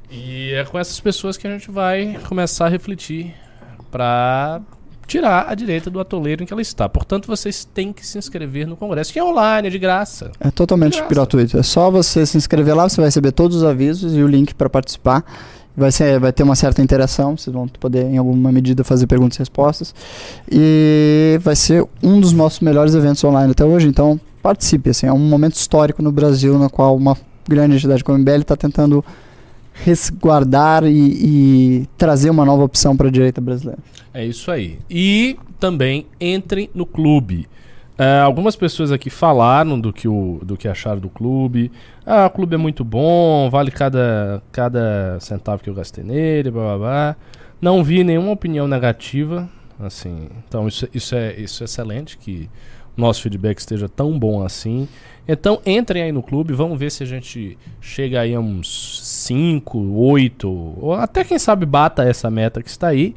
E é com essas pessoas que a gente vai começar a refletir para tirar a direita do atoleiro em que ela está. Portanto, vocês têm que se inscrever no Congresso, que é online, é de graça. É totalmente Graça. gratuito. É só você se inscrever lá, você vai receber todos os avisos e o link para participar. Vai, ser, vai ter uma certa interação, vocês vão poder, em alguma medida, fazer perguntas e respostas. E vai ser um dos nossos melhores eventos online até hoje, então participe. Assim, é um momento histórico no Brasil, no qual uma grande entidade como a MBL está tentando resguardar e, e trazer uma nova opção para a direita brasileira. É isso aí. E também entrem no clube. É, algumas pessoas aqui falaram do que, o, do que acharam do clube. Ah, o clube é muito bom, vale cada, cada centavo que eu gastei nele, blá blá blá. Não vi nenhuma opinião negativa. Assim, então isso, isso, é, isso é excelente que nosso feedback esteja tão bom assim. Então entrem aí no clube, vamos ver se a gente chega aí a uns 5, 8, ou até quem sabe bata essa meta que está aí.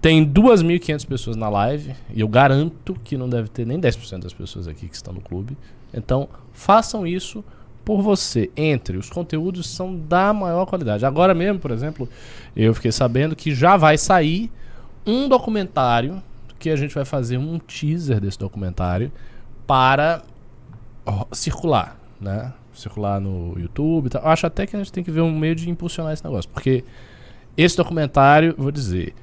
Tem 2.500 pessoas na live e eu garanto que não deve ter nem 10% das pessoas aqui que estão no clube. Então, façam isso por você. Entre, os conteúdos são da maior qualidade. Agora mesmo, por exemplo, eu fiquei sabendo que já vai sair um documentário que a gente vai fazer um teaser desse documentário para circular, né? Circular no YouTube e tal. Eu acho até que a gente tem que ver um meio de impulsionar esse negócio, porque esse documentário, vou dizer,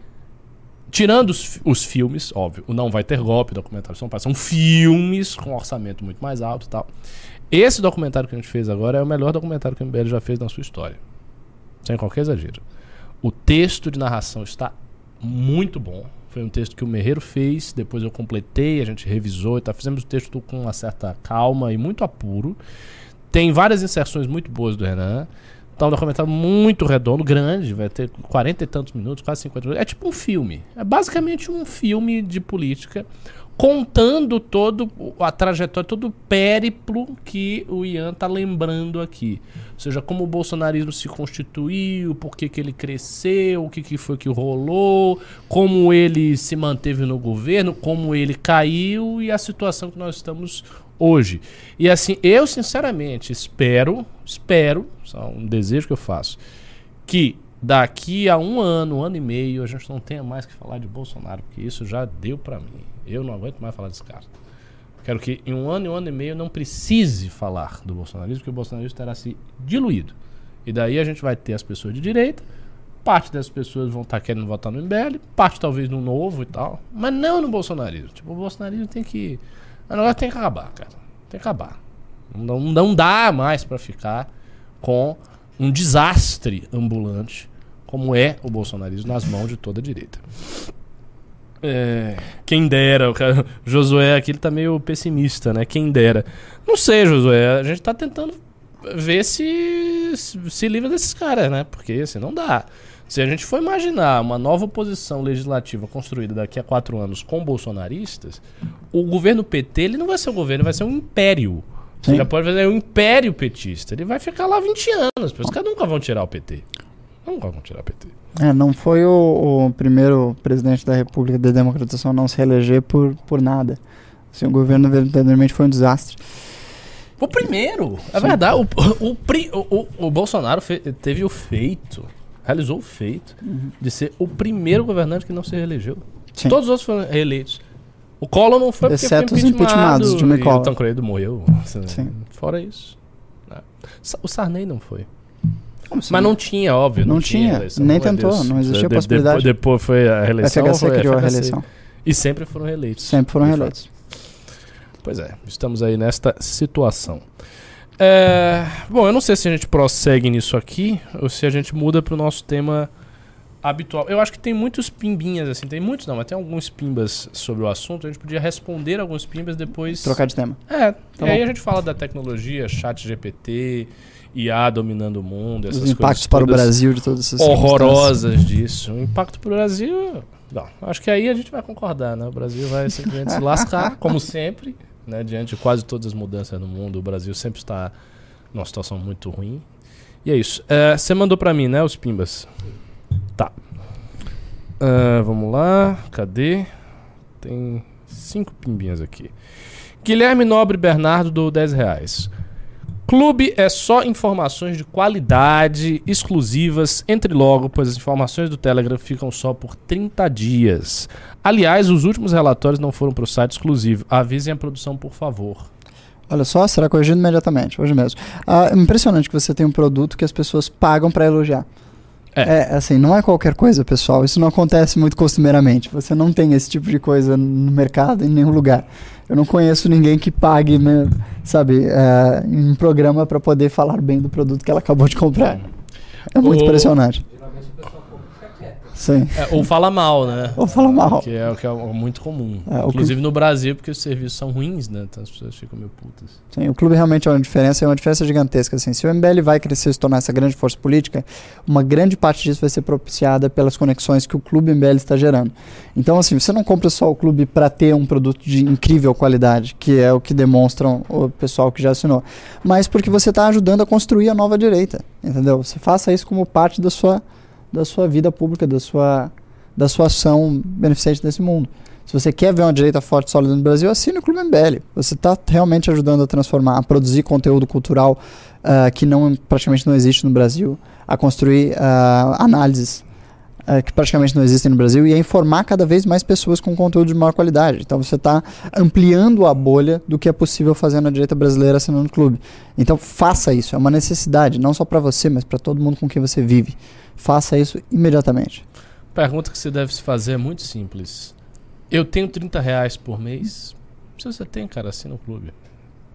tirando os, os filmes, óbvio, o não vai ter golpe, documentários são, são filmes com orçamento muito mais alto e tal. Esse documentário que a gente fez agora é o melhor documentário que o MBL já fez na sua história. Sem qualquer exagero. O texto de narração está muito bom. Foi um texto que o Merreiro fez, depois eu completei, a gente revisou e tá. Fizemos o texto com uma certa calma e muito apuro. Tem várias inserções muito boas do Renan. Tá um documentário muito redondo, grande, vai ter 40 e tantos minutos, quase 50 minutos. É tipo um filme. É basicamente um filme de política contando todo a trajetória, todo o périplo que o Ian tá lembrando aqui. Ou seja, como o bolsonarismo se constituiu, por que, que ele cresceu, o que, que foi que rolou, como ele se manteve no governo, como ele caiu e a situação que nós estamos hoje. E assim, eu sinceramente espero, espero, só um desejo que eu faço, que daqui a um ano, um ano e meio, a gente não tenha mais que falar de Bolsonaro, porque isso já deu para mim. Eu não aguento mais falar desse cara. Quero que em um ano e um ano e meio não precise falar do bolsonarismo, porque o bolsonarismo terá se diluído. E daí a gente vai ter as pessoas de direita, parte das pessoas vão estar querendo votar no MBL, parte talvez no novo e tal, mas não no bolsonarismo. Tipo, o bolsonarismo tem que. O negócio tem que acabar, cara. Tem que acabar. Não, não dá mais para ficar com um desastre ambulante como é o bolsonarismo nas mãos de toda a direita. É, quem dera, o cara, Josué aqui ele tá meio pessimista, né? Quem dera. Não sei, Josué, a gente tá tentando ver se se livra desses caras, né? Porque assim, não dá. Se a gente for imaginar uma nova oposição legislativa construída daqui a quatro anos com bolsonaristas, o governo PT ele não vai ser um governo, vai ser um império. Você já pode fazer um império petista. Ele vai ficar lá 20 anos. Os caras nunca vão tirar o PT. Nunca vão tirar o PT. É, não foi o, o primeiro presidente da República da Democratização a não se reeleger por, por nada. Assim, o governo verdadeiramente foi um desastre. O primeiro, é Sim. verdade. O, o, o- o- o Bolsonaro fe- teve o feito, realizou o feito de ser o primeiro governante que não se reelegeu. Sim. Todos os outros foram reeleitos. O Collor não foi porque Exceto foi os impeachmentado, impeachmentados, Jimmy e o Tancredo morreu. Sim. Fora isso. né. O Sarney não foi. Como assim? Mas não tinha, óbvio. Não, Não tinha, eleição, nem tentou, Deus. não existia De- possibilidade. Depois, depois foi a A reeleição. FHC foi criou a FHC. reeleição. E sempre foram reeleitos. Sempre foram reeleitos. Pois é, estamos aí nesta situação. É, bom, eu não sei se a gente prossegue nisso aqui ou se a gente muda para o nosso tema habitual. Eu acho que tem muitos pimbinhas, assim, tem muitos não, mas tem alguns pimbas sobre o assunto. A gente podia responder alguns pimbas depois. Trocar de tema. É, Tá e aí bom. a gente fala da tecnologia, chat GPT, IA dominando o mundo, essas Os impactos coisas para o Brasil de todas essas horrorosas disso. O impacto para o Brasil. Não, acho que aí a gente vai concordar, né? O Brasil vai simplesmente se lascar, como sempre, né? Diante de quase todas as mudanças no mundo, o Brasil sempre está numa situação muito ruim. E é isso. É, Você mandou para mim, né, os pimbas? Tá. Ah, vamos lá. Cadê? Tem cinco pimbinhas aqui. Guilherme Nobre Bernardo do 10 reais. Clube é só informações de qualidade, exclusivas, entre logo, pois as informações do Telegram ficam só por 30 dias. Aliás, os últimos relatórios não foram para o site exclusivo. Avisem a produção, por favor. Olha só, será corrigido imediatamente, hoje mesmo. Ah, é impressionante que você tem um produto que as pessoas pagam para elogiar. É. É, assim, não é qualquer coisa, pessoal. Isso não acontece muito costumeiramente. Você não tem esse tipo de coisa no mercado, em nenhum lugar. Eu não conheço ninguém que pague, né, sabe, é, em um programa para poder falar bem do produto que ela acabou de comprar. É muito O- impressionante. Geralmente o pessoal compra e fica quieto. Sim. É, ou fala mal, né? Ou fala mal. Que é o que é muito comum. É, Inclusive no Brasil, porque os serviços são ruins, né? Então as pessoas ficam meio putas. Sim, o clube realmente é uma diferença, é uma diferença gigantesca. Assim. Se o MBL vai crescer e se tornar essa grande força política, uma grande parte disso vai ser propiciada pelas conexões que o clube MBL está gerando. Então, assim, você não compra só o clube para ter um produto de incrível qualidade, que é o que demonstram o pessoal que já assinou, mas porque você está ajudando a construir a nova direita, entendeu? Você faça isso como parte da sua, da sua vida pública, da sua, da sua ação beneficente nesse mundo. Se você quer ver uma direita forte e sólida no Brasil, assine o Clube MBL. Você está realmente ajudando a transformar, a produzir conteúdo cultural ah, que não, praticamente não existe no Brasil, a construir ah, análises ah, que praticamente não existem no Brasil e a informar cada vez mais pessoas com conteúdo de maior qualidade. Então você está ampliando a bolha do que é possível fazer na direita brasileira assinando clube. Então faça isso, é uma necessidade, não só para você, mas para todo mundo com quem você vive. Faça isso imediatamente. Pergunta que você deve se fazer é muito simples. Eu tenho 30 reais por mês. Se você tem, cara, assina o clube.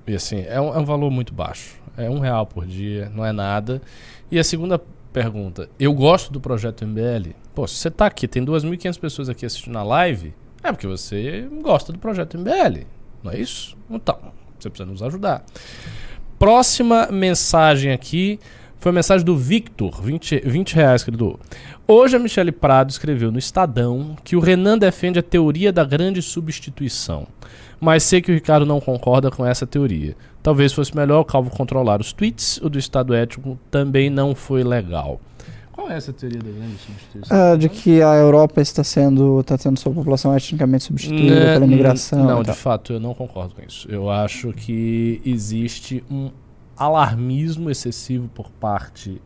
E assim, é um, é um valor muito baixo. É um real por dia, não é nada. E a segunda pergunta: Eu gosto do projeto MBL? Pô, se você tá aqui, tem 2.500 pessoas aqui assistindo a live, é porque você gosta do projeto MBL, não é isso? Então, você precisa nos ajudar. Próxima mensagem aqui foi a mensagem do Victor, 20, 20 reais que ele. Hoje a Michele Prado escreveu no Estadão que o Renan defende a teoria da grande substituição. Mas sei que o Ricardo não concorda com essa teoria. Talvez fosse melhor o Calvo controlar os tweets. O do Estado Ético também não foi legal. Qual é essa teoria da grande substituição? Ah, de que a Europa está sendo está tendo sua população etnicamente substituída Né, pela imigração. Não, e de fato, eu não concordo com isso. Eu acho que existe um alarmismo excessivo por parte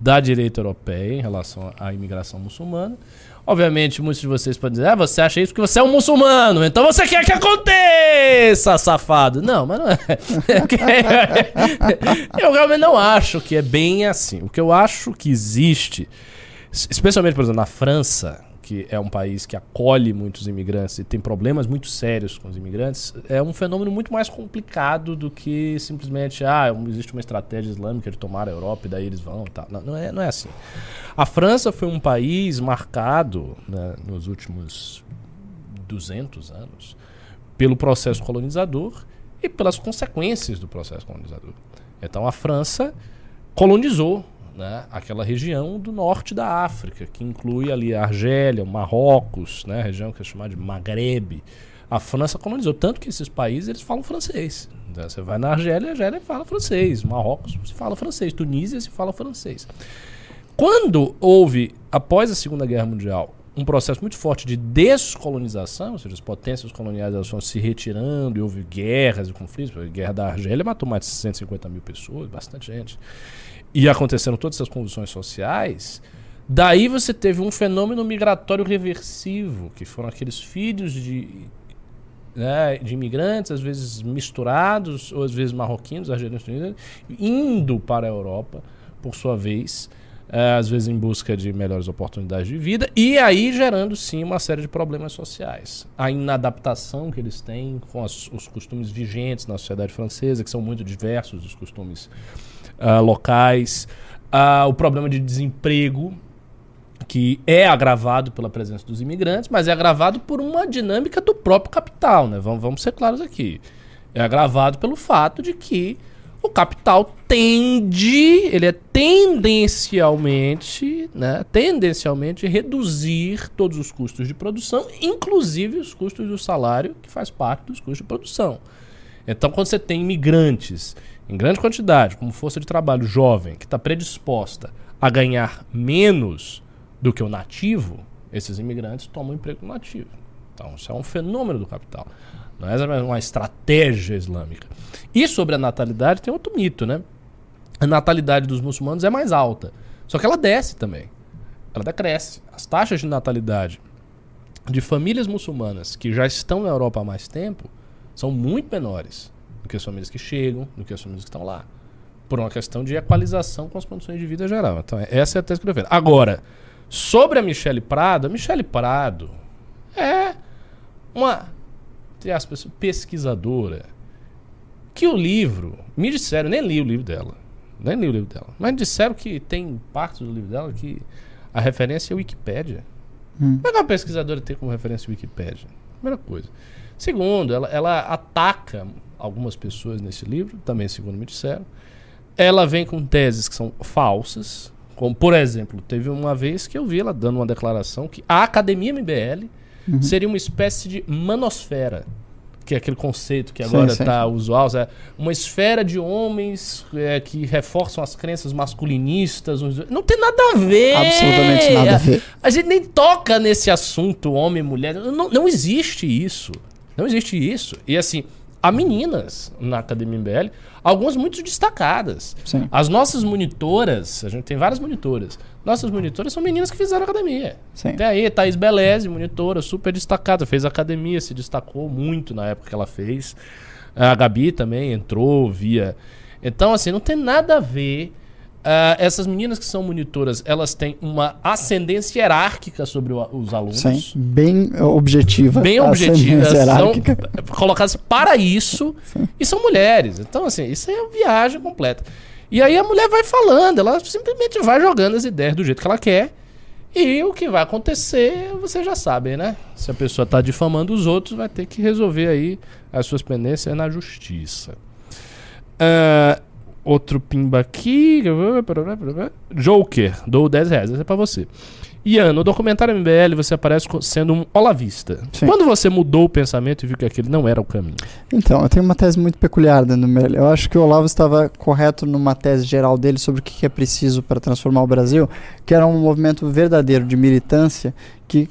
da direita europeia em relação à imigração muçulmana. Obviamente, muitos de vocês podem dizer, ah, você acha isso porque você é um muçulmano, então você quer que aconteça, safado. Não, mas não é. eu realmente não acho que é bem assim. O que eu acho que existe, especialmente, por exemplo, na França, que é um país que acolhe muitos imigrantes e tem problemas muito sérios com os imigrantes, é um fenômeno muito mais complicado do que simplesmente, ah, existe uma estratégia islâmica de tomar a Europa e daí eles vão e tal. Não, não, é, não é assim. A França foi um país marcado né, nos últimos 200 anos pelo processo colonizador e pelas consequências do processo colonizador. Então a França colonizou né, aquela região do norte da África, que inclui ali a Argélia, o Marrocos, né, a região que é chamada de Maghreb. A França colonizou, tanto que esses países eles falam francês. Né? Você vai na Argélia, a Argélia fala francês. Marrocos se fala francês. Tunísia se fala francês. Quando houve, após a Segunda Guerra Mundial, um processo muito forte de descolonização, ou seja, as potências coloniais elas foram se retirando e houve guerras e conflitos. A guerra da Argélia matou mais de 150 mil pessoas, bastante gente. E aconteceram todas essas convulsões sociais. Daí você teve um fenômeno migratório reversivo, que foram aqueles filhos de, né, de imigrantes, às vezes misturados, ou às vezes marroquinos, argelinos, tunisianos, indo para a Europa, por sua vez, eh, às vezes em busca de melhores oportunidades de vida, e aí gerando sim uma série de problemas sociais. A inadaptação que eles têm com as- os costumes vigentes na sociedade francesa, que são muito diversos dos costumes ah, locais, Ah, o problema de desemprego, que é agravado pela presença dos imigrantes, mas é agravado por uma dinâmica do próprio capital, né? Vamos, vamos ser claros aqui. É agravado pelo fato de que o capital tende, ele é tendencialmente, né, tendencialmente reduzir todos os custos de produção, inclusive os custos do salário, que faz parte dos custos de produção. Então, quando você tem imigrantes em grande quantidade, como força de trabalho jovem, que está predisposta a ganhar menos do que o nativo, esses imigrantes tomam emprego nativo. Então, isso é um fenômeno do capital. Não é uma estratégia islâmica. E sobre a natalidade, tem outro mito, né? A natalidade dos muçulmanos é mais alta. Só que ela desce também. Ela decresce. As taxas de natalidade de famílias muçulmanas que já estão na Europa há mais tempo são muito menores que as famílias que chegam, do que as famílias que estão lá. Por uma questão de equalização com as condições de vida geral. Então, essa é a tese que eu defendo. Agora, sobre a Michele Prado, a Michele Prado é uma, entre aspas, pesquisadora que o livro, me disseram, nem li o livro dela, nem li o livro dela, mas disseram que tem partes do livro dela que a referência é Wikipédia. Hum. Como é que uma pesquisadora tem como referência a Wikipédia? Primeira coisa. Segundo, ela, ela ataca algumas pessoas nesse livro, também segundo me disseram. Ela vem com teses que são falsas, como por exemplo, teve uma vez que eu vi ela dando uma declaração que a Academia MBL seria uma espécie de manosfera, que é aquele conceito que agora está usual, é uma esfera de homens é, que reforçam as crenças masculinistas. Não tem nada a ver. Absolutamente nada a ver. A gente nem toca nesse assunto, homem e mulher. Não, não existe isso. Não existe isso. E assim, há meninas na Academia MBL, algumas muito destacadas. Sim. As nossas monitoras, a gente tem várias monitoras. Nossas monitoras são meninas que fizeram academia. Sim. Tem aí, Thaís Beleze, monitora, super destacada. Fez academia, se destacou muito na época que ela fez. A Gabi também entrou, via. Então, assim, não tem nada a ver. Ah, essas meninas que são monitoras, elas têm uma ascendência hierárquica sobre o- os alunos. Sim. Bem objetiva. Bem a objetivas, ascendência são colocadas para isso e são mulheres. Então, assim, isso é uma viagem completa. E aí a mulher vai falando, ela simplesmente vai jogando as ideias do jeito que ela quer. E o que vai acontecer, você já sabe, né? Se a pessoa está difamando os outros, vai ter que resolver aí as suas pendências na justiça. Uh, outro pimba aqui. Joker, dou 10 reais. Esse é pra você. Ian, no documentário MBL você aparece sendo um olavista. Sim. Quando você mudou o pensamento e viu que aquele não era o caminho? Então, eu tenho uma tese muito peculiar dentro do MBL. Eu acho que o Olavo estava correto numa tese geral dele sobre o que é preciso para transformar o Brasil, que era um movimento verdadeiro de militância que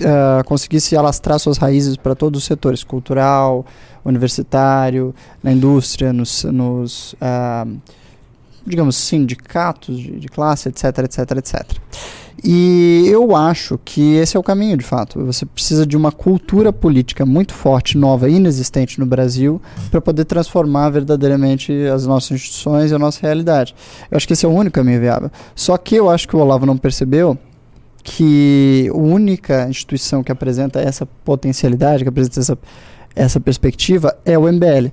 uh, conseguisse alastrar suas raízes para todos os setores, cultural, universitário, na indústria, nos, nos uh, digamos, sindicatos de, de classe, etc, etc, etc. E eu acho que esse é o caminho, de fato. Você precisa de uma cultura política muito forte, nova, inexistente no Brasil, para poder transformar verdadeiramente as nossas instituições e a nossa realidade. Eu acho que esse é o único caminho viável. Só que eu acho que o Olavo não percebeu que a única instituição que apresenta essa potencialidade, que apresenta essa, essa perspectiva, é o MBL.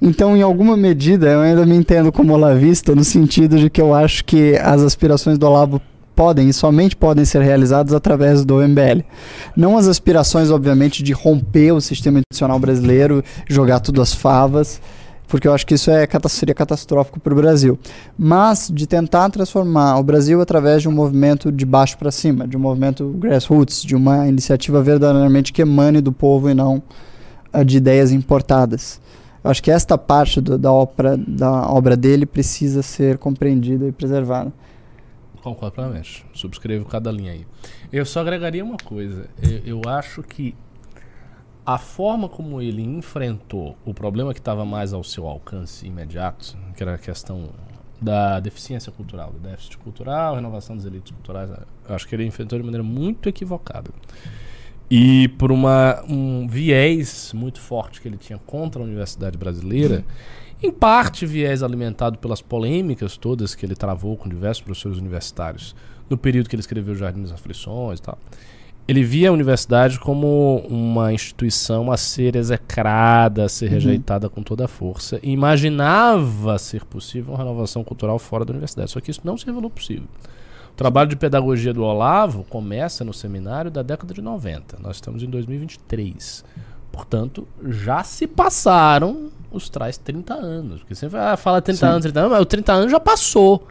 Então, em alguma medida, eu ainda me entendo como olavista, no sentido de que eu acho que as aspirações do Olavo podem e somente podem ser realizados através do MBL. Não as aspirações, obviamente, de romper o sistema institucional brasileiro, jogar tudo às favas, porque eu acho que isso é, seria catastrófico para o Brasil. Mas de tentar transformar o Brasil através de um movimento de baixo para cima, de um movimento grassroots, de uma iniciativa verdadeiramente que emane do povo e não de ideias importadas. Eu acho que esta parte do, da, obra, da obra dele precisa ser compreendida e preservada. Concordo plenamente. Subscrevo cada linha aí. Eu só agregaria uma coisa. Eu, eu acho que a forma como ele enfrentou o problema que estava mais ao seu alcance imediato, que era a questão da deficiência cultural, do déficit cultural, renovação das elites culturais, acho que ele enfrentou de maneira muito equivocada. E por uma, um viés muito forte que ele tinha contra a universidade brasileira, em parte viés alimentado pelas polêmicas todas que ele travou com diversos professores universitários no período que ele escreveu Jardim das Aflições e tal. Ele via a universidade como uma instituição a ser execrada, a ser uhum. rejeitada com toda a força, e imaginava ser possível uma renovação cultural fora da universidade. Só que isso não se revelou possível. O trabalho de pedagogia do Olavo começa no seminário da década de 90. Nós estamos em 2023. Portanto, já se passaram os traz 30 anos. Porque você ah, fala 30 Sim. anos, 30 anos, mas o 30 anos já passou.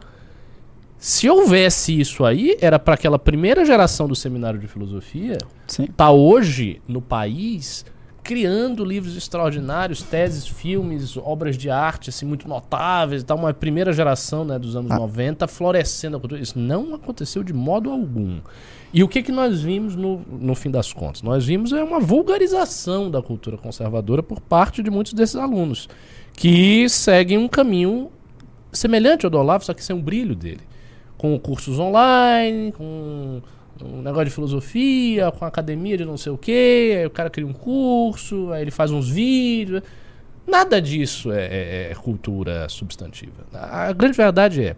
Se houvesse isso aí, era para aquela primeira geração do seminário de filosofia Sim. tá hoje no país criando livros extraordinários, teses, filmes, obras de arte assim muito notáveis, tá uma primeira geração, né, dos anos ah. 90 florescendo a cultura. Isso não aconteceu de modo algum. E o que, que nós vimos no, no fim das contas? Nós vimos é uma vulgarização da cultura conservadora por parte de muitos desses alunos, que seguem um caminho semelhante ao do Olavo, só que sem o brilho dele. Com cursos online, com um negócio de filosofia, com academia de não sei o quê, aí o cara cria um curso, aí ele faz uns vídeos. Nada disso é, é, é cultura substantiva. A grande verdade é,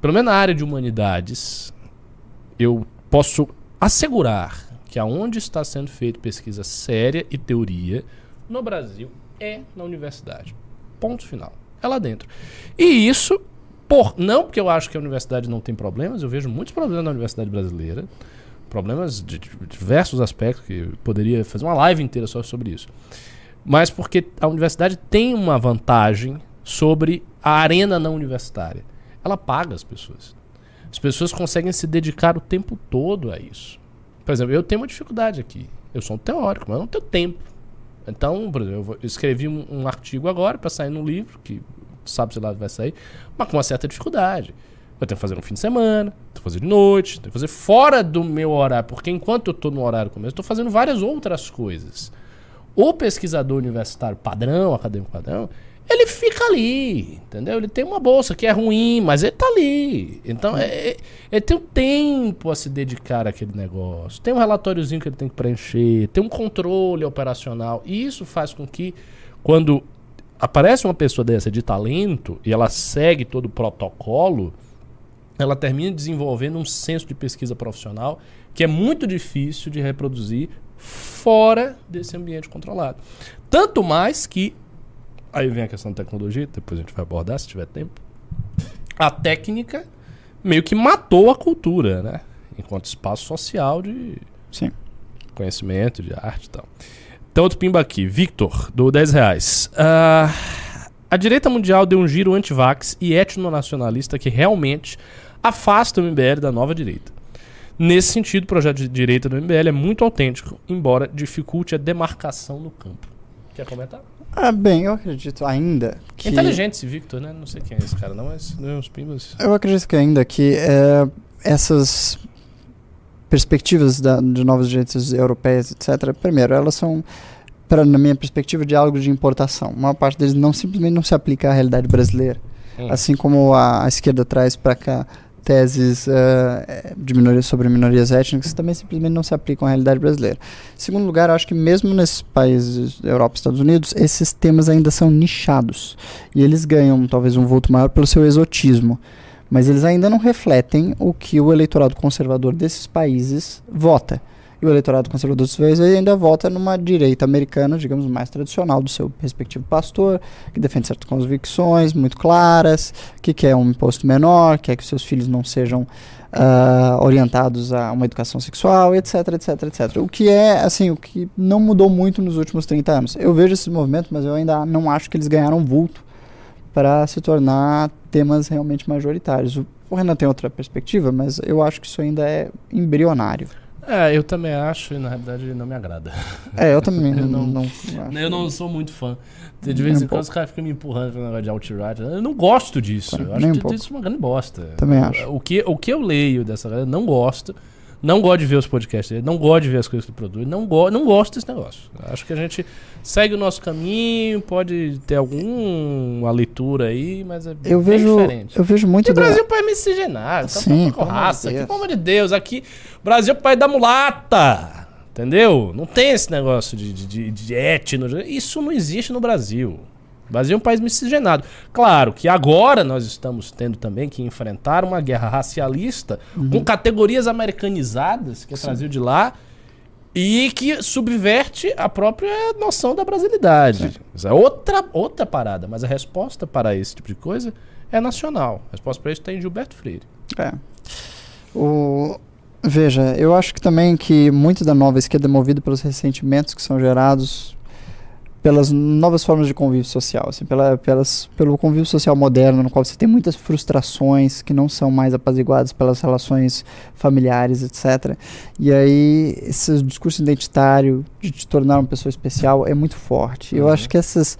pelo menos na área de humanidades, eu posso assegurar que aonde está sendo feita pesquisa séria e teoria no Brasil é na universidade. Ponto final. É lá dentro. E isso, por não porque eu acho que a universidade não tem problemas, eu vejo muitos problemas na universidade brasileira, problemas de, de diversos aspectos, que poderia fazer uma live inteira só sobre isso. Mas porque a universidade tem uma vantagem sobre a arena não universitária. Ela paga as pessoas. As pessoas conseguem se dedicar o tempo todo a isso. Por exemplo, eu tenho uma dificuldade aqui. Eu sou um teórico, mas eu não tenho tempo. Então, por exemplo, eu escrevi um, um artigo agora para sair no livro, que sabe se lá vai sair, mas com uma certa dificuldade. Eu tenho que fazer no fim de semana, tenho que fazer de noite, tenho que fazer fora do meu horário, porque enquanto eu estou no horário começo, estou fazendo várias outras coisas. O pesquisador universitário padrão, acadêmico padrão, ele fica ali, entendeu? Ele tem uma bolsa que é ruim, mas ele tá ali. Então, é, é, ele tem um tempo a se dedicar àquele negócio. Tem um relatóriozinho que ele tem que preencher, tem um controle operacional. E isso faz com que, quando aparece uma pessoa dessa de talento e ela segue todo o protocolo, ela termina desenvolvendo um senso de pesquisa profissional que é muito difícil de reproduzir fora desse ambiente controlado. Tanto mais que Aí vem a questão da tecnologia, depois a gente vai abordar se tiver tempo. a técnica meio que matou a cultura, né? Enquanto espaço social de Sim. conhecimento, de arte e tal. Então, outro pimba aqui. Victor, do 10 reais. Ah, a direita mundial deu um giro anti-vax e etnonacionalista que realmente afasta o MBL da nova direita. Nesse sentido, o projeto de direita do MBL é muito autêntico, embora dificulte a demarcação no campo. Quer comentar? Ah, bem, eu acredito ainda que. Inteligente esse Victor, né? Não sei quem é esse cara, não, mas deu uns pimbas. Eu acredito que ainda que é, essas perspectivas da, de novos direitos europeias, etc., primeiro, elas são, pra, na minha perspectiva, diálogos de importação. Uma parte deles não simplesmente não se aplica à realidade brasileira. Hum. Assim como a, a esquerda traz para cá teses eh, de minorias sobre minorias étnicas, também simplesmente não se aplicam à realidade brasileira. Em segundo lugar, eu acho que mesmo nesses países Europa e Estados Unidos, esses temas ainda são nichados. E eles ganham talvez um vulto maior pelo seu exotismo. Mas eles ainda não refletem o que o eleitorado conservador desses países vota. E o eleitorado conservador desses países ainda vota numa direita americana, digamos, mais tradicional do seu respectivo pastor, que defende certas convicções muito claras, que quer um imposto menor, quer que seus filhos não sejam ah, orientados a uma educação sexual, etc, etc, etc. O que é, assim, o que não mudou muito nos últimos 30 anos. Eu vejo esses movimentos, mas eu ainda não acho que eles ganharam vulto para se tornar temas realmente majoritários. O Renan tem outra perspectiva, mas eu acho que isso ainda é embrionário. É, eu também acho e na realidade não me agrada. É, eu também Eu não, não- não. Eu não sou muito fã. De Nem vez um em quando pouco. os caras ficam me empurrando pro negócio de alt-right. Eu não gosto disso. Eu acho um que pouco. isso é uma grande bosta. Também acho. O que, o que eu leio dessa galera, não gosto. Não gosto de ver os podcasts dele, não gosto de ver as coisas que ele produz, não, go não gosto desse negócio. Acho que a gente segue o nosso caminho, pode ter alguma leitura aí, mas é Eu bem vejo, diferente. eu vejo muito E o da- Brasil é país miscigenado, tá Sim, de raça, Deus. pelo amor de Deus, aqui, Brasil é o país da mulata, entendeu? Não tem esse negócio de, de, de, de etno, isso não existe no Brasil. O Brasil é um país miscigenado. Claro que agora nós estamos tendo também que enfrentar uma guerra racialista com categorias americanizadas que traziam de lá e que subverte a própria noção da brasilidade. É outra, outra parada, mas a resposta para esse tipo de coisa é nacional. A resposta para isso está em Gilberto Freire. É. O, veja, eu acho que também que muito da nova esquerda é movida pelos ressentimentos que são gerados pelas novas formas de convívio social, assim, pela, pelas, pelo convívio social moderno, no qual você tem muitas frustrações que não são mais apaziguadas pelas relações familiares, etc. E aí, esse discurso identitário de te tornar uma pessoa especial é muito forte. Eu Uhum. acho que essas,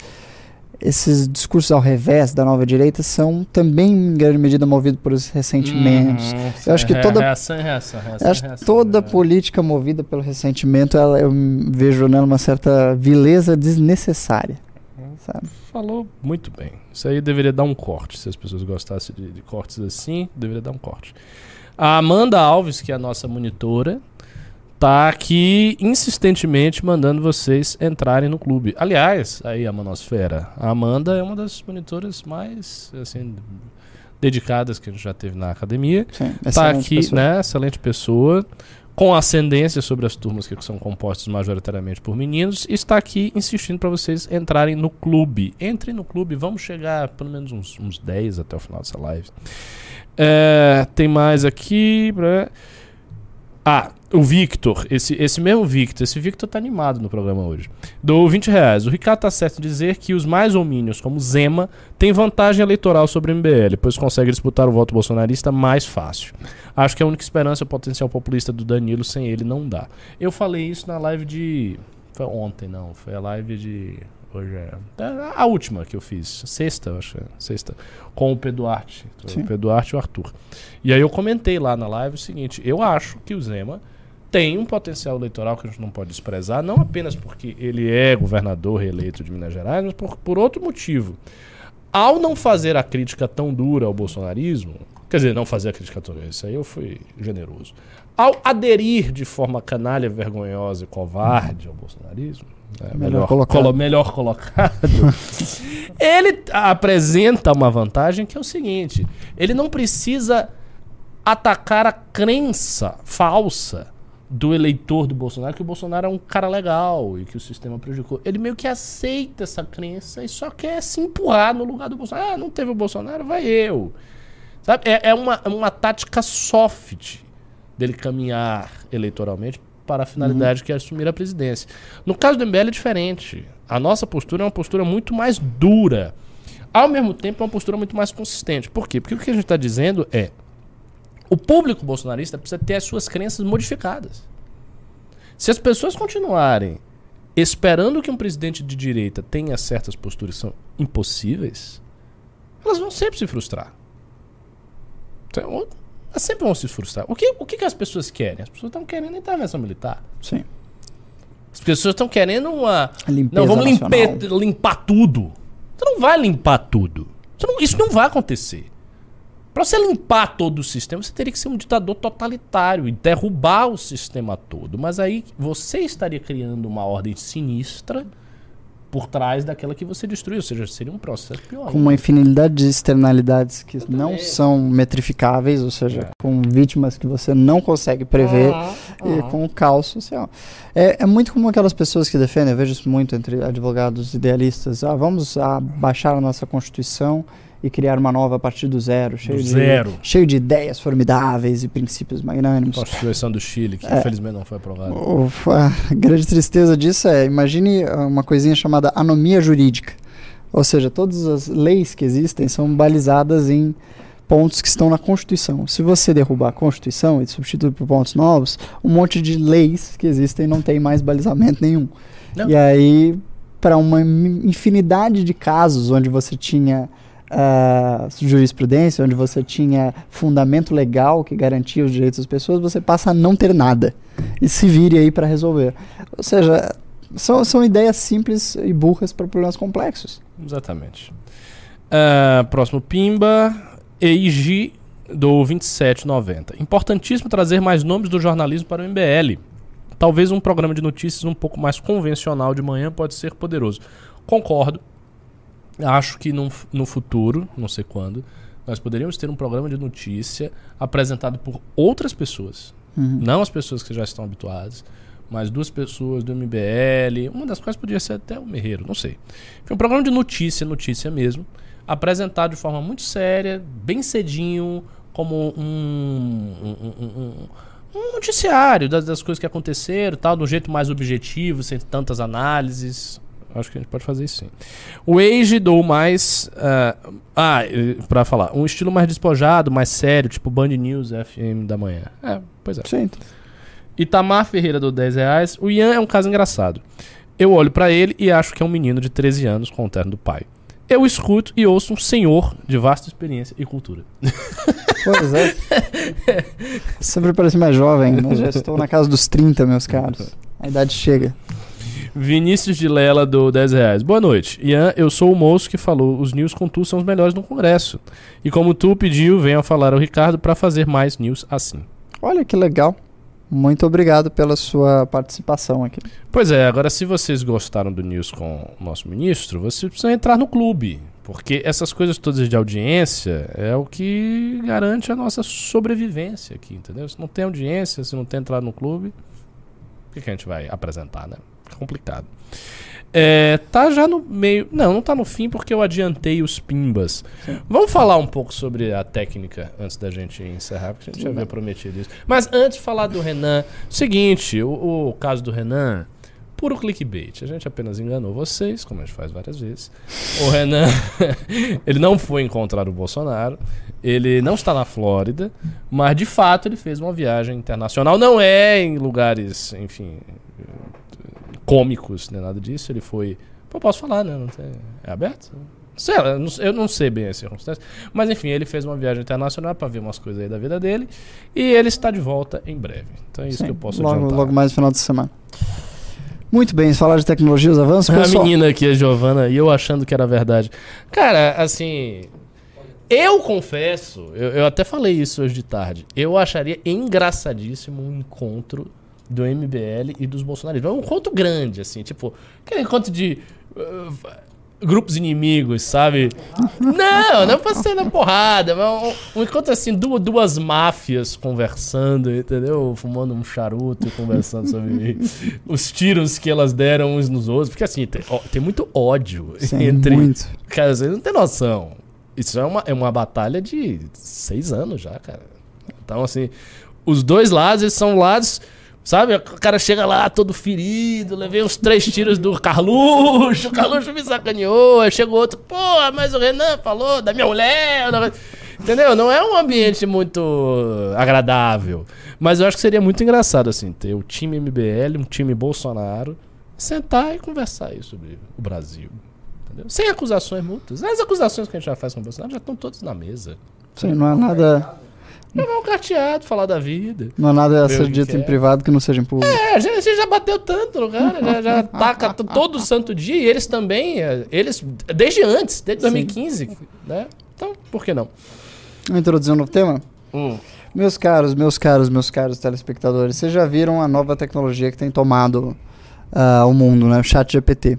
esses discursos ao revés da nova direita são também, em grande medida, movidos por esses ressentimentos. Eu acho que Re- toda- reação, é reação, reação, acho que reação, toda né? política movida pelo ressentimento, ela, eu vejo nela uma certa vileza desnecessária. Sabe? Falou muito bem. Isso aí deveria dar um corte. Se as pessoas gostassem de, de cortes assim, deveria dar um corte. A Amanda Alves, que é a nossa monitora, tá aqui insistentemente mandando vocês entrarem no clube. Aliás, aí a Manosfera, a Amanda é uma das monitoras mais assim dedicadas que a gente já teve na academia. Sim, Tá aqui, pessoa. né? Excelente pessoa. Com ascendência sobre as turmas que são compostas majoritariamente por meninos, está aqui insistindo para vocês entrarem no clube. Entrem no clube, vamos chegar a pelo menos uns, uns 10 até o final dessa live. É, tem mais aqui. Pra... Ah, o Victor, esse, esse mesmo Victor, esse Victor tá animado no programa hoje. Dou 20 reais. O Ricardo tá certo em dizer que os mais homínios, como Zema, têm vantagem eleitoral sobre o MBL, pois consegue disputar o voto bolsonarista mais fácil. Acho que a única esperança é o potencial populista do Danilo, sem ele não dá. Eu falei isso na live de. Foi ontem, não. Foi a live de. Hoje é. A última que eu fiz. Sexta, eu acho. é, Sexta. Com o Pedro Duarte. Sim. O Pedro Duarte e o Arthur. E aí eu comentei lá na live o seguinte: eu acho que o Zema tem um potencial eleitoral que a gente não pode desprezar, não apenas porque ele é governador reeleito de Minas Gerais, mas por, por outro motivo. Ao não fazer a crítica tão dura ao bolsonarismo, quer dizer, não fazer a crítica tão dura, isso aí eu fui generoso. Ao aderir de forma canalha, vergonhosa e covarde ao bolsonarismo, né, Melhor melhor, colocado. colo- melhor colocado, ele apresenta uma vantagem que é o seguinte: ele não precisa atacar a crença falsa do eleitor do Bolsonaro que o Bolsonaro é um cara legal e que o sistema prejudicou. Ele meio que aceita essa crença e só quer se empurrar no lugar do Bolsonaro. Ah, não teve o Bolsonaro, vai eu. Sabe? É, é uma, uma tática soft dele caminhar eleitoralmente para a finalidade que é assumir a presidência. No caso do MBL é diferente. A nossa postura é uma postura muito mais dura. Ao mesmo tempo, é uma postura muito mais consistente. Por quê? Porque o que a gente está dizendo é o público bolsonarista precisa ter as suas crenças modificadas. Se as pessoas continuarem esperando que um presidente de direita tenha certas posturas que são impossíveis, elas vão sempre se frustrar. Então, elas sempre vão se frustrar. O que, o que, que as pessoas querem? As pessoas estão querendo intervenção militar. Sim. As pessoas estão querendo uma. Limpeza não, vamos limpar, limpar tudo. Você não vai limpar tudo. Não- isso não vai acontecer. Para você limpar todo o sistema, você teria que ser um ditador totalitário e derrubar o sistema todo. Mas aí você estaria criando uma ordem sinistra por trás daquela que você destruiu. Ou seja, seria um processo pior. Com uma infinidade de externalidades que não são metrificáveis, ou seja, É. com vítimas que você não consegue prever. Ah, e ah. com o caos social. É, é muito como aquelas pessoas que defendem, eu vejo isso muito entre advogados idealistas, ah, vamos ah, baixar a nossa Constituição e criar uma nova a partir do zero, cheio, Do de, zero. cheio de ideias formidáveis e princípios magnânimos. Constituição do Chile, que É. infelizmente não foi aprovada. A grande tristeza disso é, imagine ah, uma coisinha chamada anomia jurídica. Ou seja, todas as leis que existem são balizadas em pontos que estão na Constituição. Se você derrubar a Constituição e substituir por pontos novos, um monte de leis que existem não tem mais balizamento nenhum. Não. E aí, para uma infinidade de casos onde você tinha ah, jurisprudência, onde você tinha fundamento legal que garantia os direitos das pessoas, você passa a não ter nada e se vire aí para resolver. Ou seja, são, são ideias simples e burras para problemas complexos. Exatamente. Ah, próximo Pimba. Eiji do 2790. Importantíssimo trazer mais nomes do jornalismo para o MBL. Talvez um programa de notícias um pouco mais convencional de manhã pode ser poderoso. Concordo. Acho que num, fu- no futuro, não sei quando, nós poderíamos ter um programa de notícia apresentado por outras pessoas. Uhum. Não as pessoas que já estão habituadas, mas duas pessoas do MBL, uma das quais podia ser até o Merreiro, não sei. Foi um programa de notícia, notícia mesmo, apresentado de forma muito séria, bem cedinho, como um, um, um- um- um noticiário das, das coisas que aconteceram, tal, de um jeito mais objetivo, sem tantas análises. Acho que a gente pode fazer isso sim. O Age dou mais. ah, ah, eh, pra falar. Um estilo mais despojado, mais sério, tipo Band News FM da manhã. É, pois é. Sim. Itamar Ferreira do 10 reais. O Ian é um caso engraçado. Eu olho pra ele e acho que é um menino de 13 anos com o terno do pai. Eu escuto e ouço um senhor de vasta experiência e cultura. Pois é. Sempre parece mais jovem, mas já estou na casa dos 30, meus caros. A idade chega. Vinícius de Lela do 10 reais. Boa noite. Ian, eu sou o moço que falou os news com tu são os melhores no Congresso. E como tu pediu, venha falar ao Ricardo pra fazer mais news assim. Olha que legal. Muito obrigado pela sua participação aqui. Pois é, agora se vocês gostaram do news com o nosso ministro, vocês precisam entrar no clube. Porque essas coisas todas de audiência é o que garante a nossa sobrevivência aqui, entendeu? Se não tem audiência, se não tem entrado no clube, o que, que a gente vai apresentar, né? Fica complicado. É, tá já no meio. Não, não tá no fim porque eu adiantei os pimbas. Vamos falar um pouco sobre a técnica antes da gente encerrar, porque a gente já havia prometido isso. Mas antes de falar do Renan, seguinte, o, o caso do Renan, puro clickbait. A gente apenas enganou vocês, como a gente faz várias vezes. O Renan, ele não foi encontrar o Bolsonaro, ele não está na Flórida, mas de fato ele fez uma viagem internacional. Não é em lugares, enfim, cômicos, nem nada disso. Ele foi. Pô, posso falar, né? Tem- É aberto? Sei lá, eu não- sei bem as circunstâncias. Mas enfim, ele fez uma viagem internacional para ver umas coisas aí da vida dele. E ele está de volta em breve. Então é isso Sim, que eu posso logo, adiantar. logo mais no final de semana. Muito bem, falar de tecnologia, os avanços, A pessoal. menina aqui, a Giovana, e eu achando que era verdade. Cara, assim. Eu confesso, eu, eu até falei isso hoje de tarde. Eu acharia engraçadíssimo um encontro do MBL e dos bolsonaristas. Um encontro grande, assim, tipo, aquele encontro de. uh, grupos inimigos, sabe? Não, não pra ser na porrada, mas um, um encontro assim, duas, duas máfias conversando, entendeu? Fumando um charuto e conversando sobre os tiros que elas deram uns nos outros. Porque assim, tem, ó, tem muito ódio Sim, entre. muito. Cara, vocês não tem noção. Isso é uma, é uma batalha de seis anos já, cara. Então, assim, os dois lados, eles são lados. Sabe, o cara chega lá todo ferido, levei uns três tiros do Carluxo, o Carluxo me sacaneou, aí chegou outro, pô, mas o Renan falou da minha mulher. Entendeu? Não é um ambiente muito agradável. Mas eu acho que seria muito engraçado, assim, ter o time MBL, um time Bolsonaro, sentar e conversar aí sobre o Brasil. Entendeu? Sem acusações mútuas. As acusações que a gente já faz com o Bolsonaro já estão todas na mesa. Sim, não é nada, Levar um carteado, falar da vida. não é nada a o ser dito que em é. privado que não seja em público. É, a gente, já bateu tanto no cara, já, já taca t- todo santo dia, e eles também, é, eles, desde antes, desde 2015, né? Então, por que não? Vamos introduzir um novo tema? Hum. Meus caros, meus caros, meus caros telespectadores, vocês já viram a nova tecnologia que tem tomado ah, o mundo, né? O chat GPT.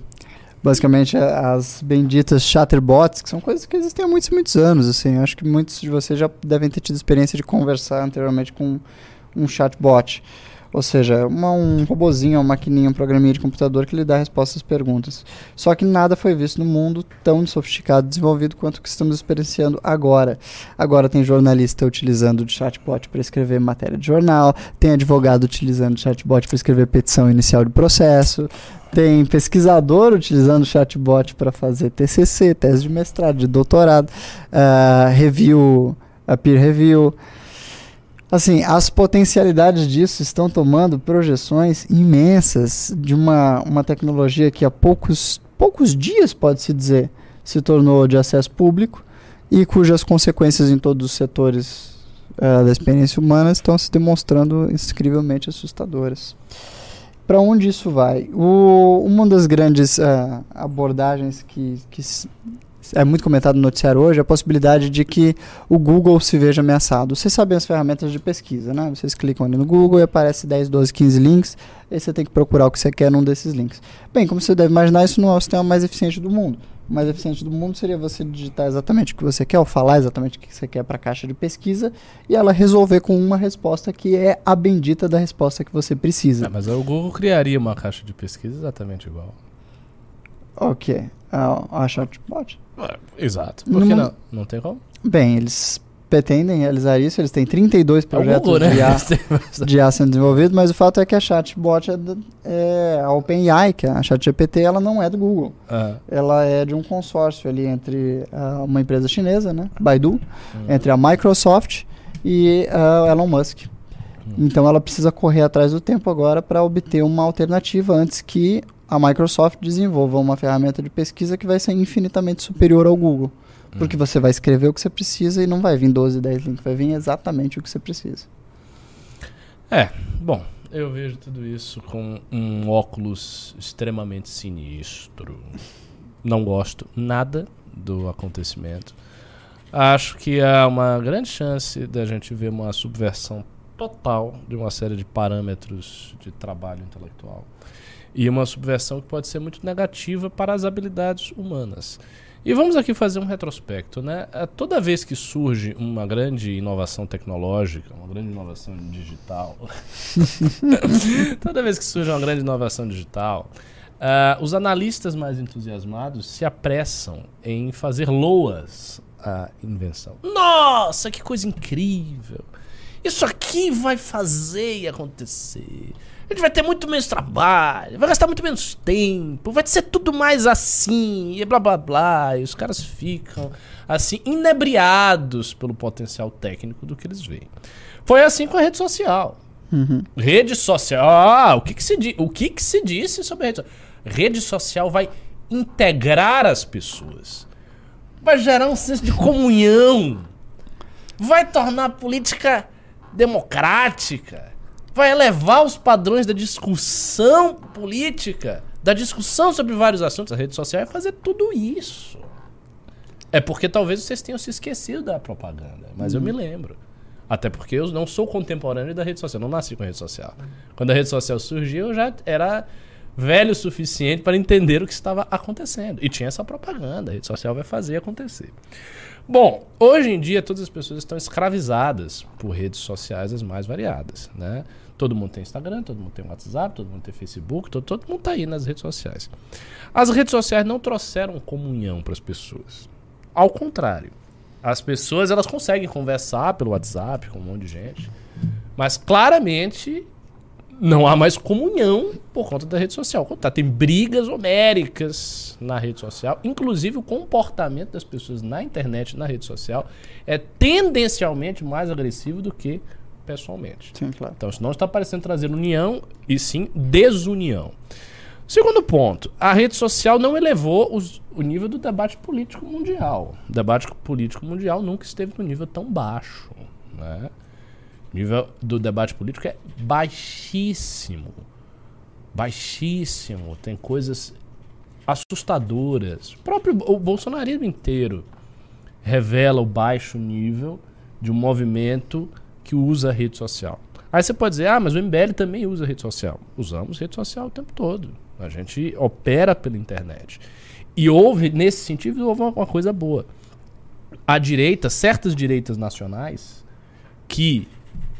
Basicamente, a- as benditas chatterbots, que são coisas que existem há muitos, muitos anos, assim. Acho que muitos de vocês já devem ter tido experiência de conversar anteriormente com um chatbot. Ou seja, uma, um robozinho, uma maquininha, um programinha de computador que lhe dá respostas às perguntas. Só que nada foi visto no mundo tão sofisticado e desenvolvido quanto o que estamos experienciando agora. Agora tem jornalista utilizando o chatbot para escrever matéria de jornal, tem advogado utilizando o chatbot para escrever petição inicial de processo, tem pesquisador utilizando chatbot para fazer TCC, tese de mestrado, de doutorado, ah, review, a peer review. Assim, as potencialidades disso estão tomando projeções imensas de uma, uma tecnologia que há poucos, poucos dias, pode-se dizer, se tornou de acesso público e cujas consequências em todos os setores eh, da experiência humana estão se demonstrando incrivelmente assustadoras. Para onde isso vai? O- uma das grandes ah, abordagens que, que é muito comentado no noticiário hoje é a possibilidade de que o Google se veja ameaçado. Vocês sabem as ferramentas de pesquisa, né? Vocês clicam ali no Google e aparece 10, 12, 15 links, e você tem que procurar o que você quer num desses links. Bem, como você deve imaginar, isso não é o sistema mais eficiente do mundo. Mais eficiente do mundo seria você digitar exatamente o que você quer, ou falar exatamente o que você quer para a caixa de pesquisa, e ela resolver com uma resposta que é a bendita da resposta que você precisa. É, mas o Google criaria uma caixa de pesquisa exatamente igual. Ok. A, a chatbot? Exato. Por que Numa- não? Não tem como? Bem, eles pretendem realizar isso, eles têm 32 É projetos né? de IA de IA sendo desenvolvido, mas o fato é que a chatbot é, da- é a OpenAI, que é a ChatGPT, ela não é do Google. Ah, Ela é de um consórcio ali entre ah, uma empresa chinesa, né, Baidu, hum. entre a Microsoft e a Elon Musk. Hum. Então ela precisa correr atrás do tempo agora para obter uma alternativa antes que a Microsoft desenvolva uma ferramenta de pesquisa que vai ser infinitamente superior ao Google. Porque você vai escrever o que você precisa e não vai vir 12, 10 links, vai vir exatamente o que você precisa. É, bom, eu vejo tudo isso com um óculos extremamente sinistro. Não gosto nada do acontecimento. Acho que há uma grande chance da gente ver uma subversão total de uma série de parâmetros de trabalho intelectual. E uma subversão que pode ser muito negativa para as habilidades humanas. E vamos aqui fazer um retrospecto, né? Eh, Toda vez que surge uma grande inovação tecnológica, uma grande inovação digital, toda vez que surge uma grande inovação digital, ah, os analistas mais entusiasmados se apressam em fazer loas à invenção. Nossa, que coisa incrível! Isso aqui vai fazer e acontecer. A gente vai ter muito menos trabalho, vai gastar muito menos tempo, vai ser tudo mais assim, e blá blá blá. E os caras ficam, assim, inebriados pelo potencial técnico do que eles veem. Foi assim com a rede social. Uhum. Rede social. Ah, o que, que se o que, que se disse sobre a rede social? Rede social vai integrar as pessoas. Vai gerar um senso de comunhão. Vai tornar a política democrática. Vai elevar os padrões da discussão política, da discussão sobre vários assuntos. A rede social vai fazer tudo isso. É porque talvez vocês tenham se esquecido da propaganda, mas eu me lembro. Até porque eu não sou contemporâneo da rede social, não nasci com rede social. Quando a rede social surgiu, eu já era velho o suficiente para entender o que estava acontecendo. E tinha essa propaganda, a rede social vai fazer acontecer. Bom, hoje em dia todas as pessoas estão escravizadas por redes sociais as mais variadas, né? Todo mundo tem Instagram, todo mundo tem WhatsApp, todo mundo tem Facebook, todo, todo mundo está aí nas redes sociais. As redes sociais não trouxeram comunhão para as pessoas. Ao contrário, As pessoas elas conseguem conversar pelo WhatsApp com um monte de gente, mas claramente não há mais comunhão por conta da rede social. Tá, tem brigas homéricas na rede social, inclusive o comportamento das pessoas na internet, na rede social, é tendencialmente mais agressivo do que pessoalmente. Sim, claro. Então, isso não está parecendo trazer união, e sim desunião. Segundo ponto, a rede social não elevou os- o nível do debate político mundial. O debate político mundial nunca esteve no nível tão baixo. Né? O nível do debate político é baixíssimo. Baixíssimo. Tem coisas assustadoras. O próprio o bolsonarismo inteiro revela o baixo nível de um movimento que usa a rede social. Aí você pode dizer, ah, mas o MBL também usa rede social. Usamos rede social o tempo todo. A gente opera pela internet. E houve, nesse sentido, houve uma, uma coisa boa. A direita, certas direitas nacionais, que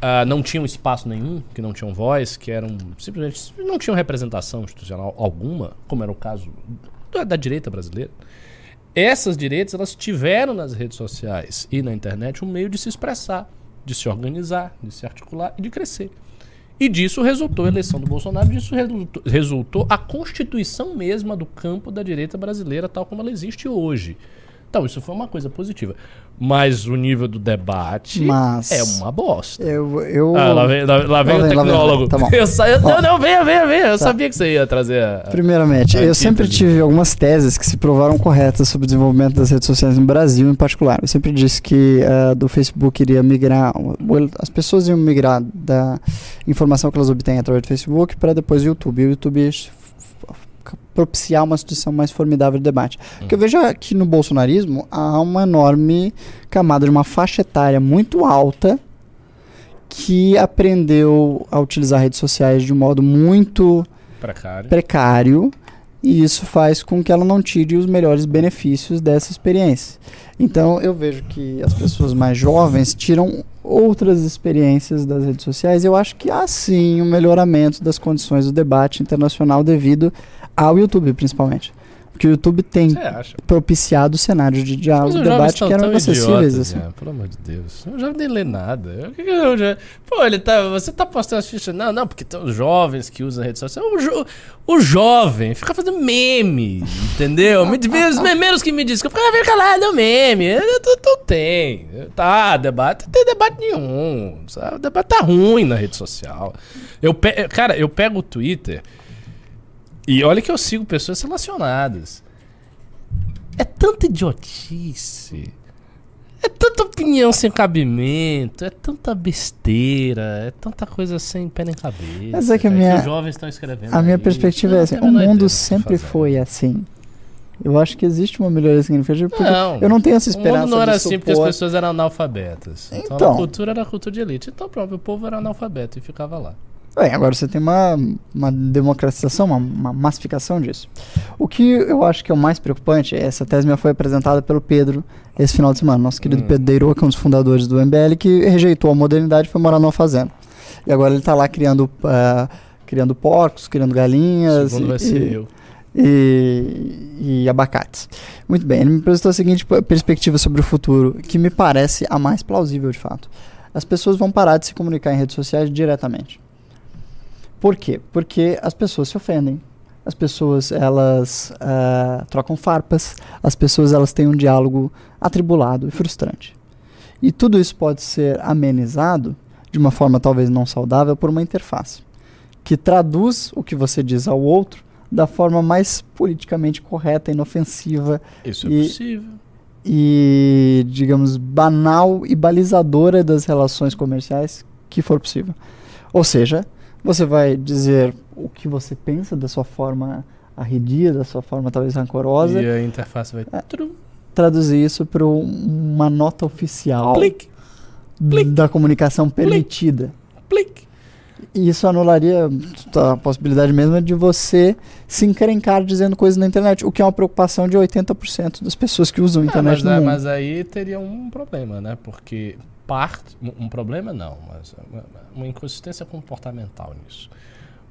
ah, não tinham espaço nenhum, que não tinham voz, que eram simplesmente não tinham representação institucional alguma, como era o caso da, da direita brasileira. Essas direitas elas tiveram nas redes sociais e na internet um meio de se expressar, de se organizar, de se articular e de crescer. E disso resultou a eleição do Bolsonaro, disso resultou, resultou a constituição mesma do campo da direita brasileira, tal como ela existe hoje. Então, isso foi uma coisa positiva. Mas o nível do debate Mas- é uma bosta. Eu, eu... Ah, lá vem, lá, lá vem Lá o vem, lá vem, tecnólogo. tá. Eu sa- eu- não, não, venha, venha, venha. Eu Tá. sabia que você ia trazer a. Primeiramente, a eu sempre tive algumas teses que se provaram corretas sobre o desenvolvimento das redes sociais no Brasil em particular. Eu sempre disse que eh, do Facebook iria migrar, as pessoas iam migrar da informação que elas obtêm através do Facebook para depois o YouTube. E o YouTube propiciar uma situação mais formidável de debate. Porque eu vejo aqui no bolsonarismo há uma enorme camada de uma faixa etária muito alta que aprendeu a utilizar redes sociais de um modo muito Precário. precário e isso faz com que ela não tire os melhores benefícios dessa experiência. Então eu vejo que as pessoas mais jovens tiram outras experiências das redes sociais. Eu acho que há sim um melhoramento das condições do debate internacional devido ao YouTube, principalmente. Porque o YouTube tem propiciado cenários de diálogo, debate que eram inacessíveis. idiotas, Assim. Jean, pelo amor de Deus. Eu já nem lê nada. Eu- eu já- Pô, ele tá, você tá postando as fichas. Não, não, porque tem os jovens que usam a rede social. O, jo- o jovem fica fazendo meme, entendeu? Me, os memeiros que me dizem que eu ficava calado, é meme. Não tem. Tá, debate. Não tem debate nenhum. Sabe? O debate tá ruim na rede social. Eu pe... Cara, eu pego o Twitter e olha que eu sigo pessoas relacionadas. É tanta idiotice. É tanta opinião sem cabimento. É tanta besteira. É tanta coisa sem pé nem cabeça. Mas é que a cara, minha- os jovens estão escrevendo. A minha aí. perspectiva Não, é assim: o mundo que sempre foi assim. Eu acho que existe uma melhoria significativa porque Não. eu não tenho essa O esperança mundo não era assim porque as pessoas eram analfabetas. Então, Então. a cultura era a cultura de elite. Então, pronto, o povo era analfabeto e ficava lá. Bem, agora você tem uma, uma democratização, uma, uma massificação disso. O que eu acho que é o mais preocupante, essa tese minha foi apresentada pelo Pedro esse final de semana, nosso querido Hum. Pedro Deiro, que é um dos fundadores do MBL, que rejeitou a modernidade e foi morar numa fazenda. E agora ele está lá criando, ah, criando porcos, criando galinhas Segundo vai e, ser eu. e, e abacates. Muito bem, ele me apresentou a seguinte perspectiva sobre o futuro, que me parece a mais plausível de fato. As pessoas vão parar de se comunicar em redes sociais diretamente. Por quê? Porque as pessoas se ofendem. As pessoas, elas ah, trocam farpas. As pessoas, elas têm um diálogo atribulado e frustrante. E tudo isso pode ser amenizado de uma forma talvez não saudável por uma interface que traduz o que você diz ao outro da forma mais politicamente correta, inofensiva Isso é E- possível. e, digamos, banal e balizadora das relações comerciais que for possível. Ou seja, você vai dizer o que você pensa da sua forma arredia, da sua forma talvez rancorosa, E a interface vai. É. Traduzir isso para uma nota oficial Plic, plic. da comunicação permitida. plic. E isso anularia a possibilidade mesmo de você se encrencar dizendo coisas na internet, o que é uma preocupação de 80% das pessoas que usam a Ah, internet mas, no é- mundo. mas aí teria um problema, né? Porque parte. Um problema não, mas uma, uma inconsistência comportamental nisso.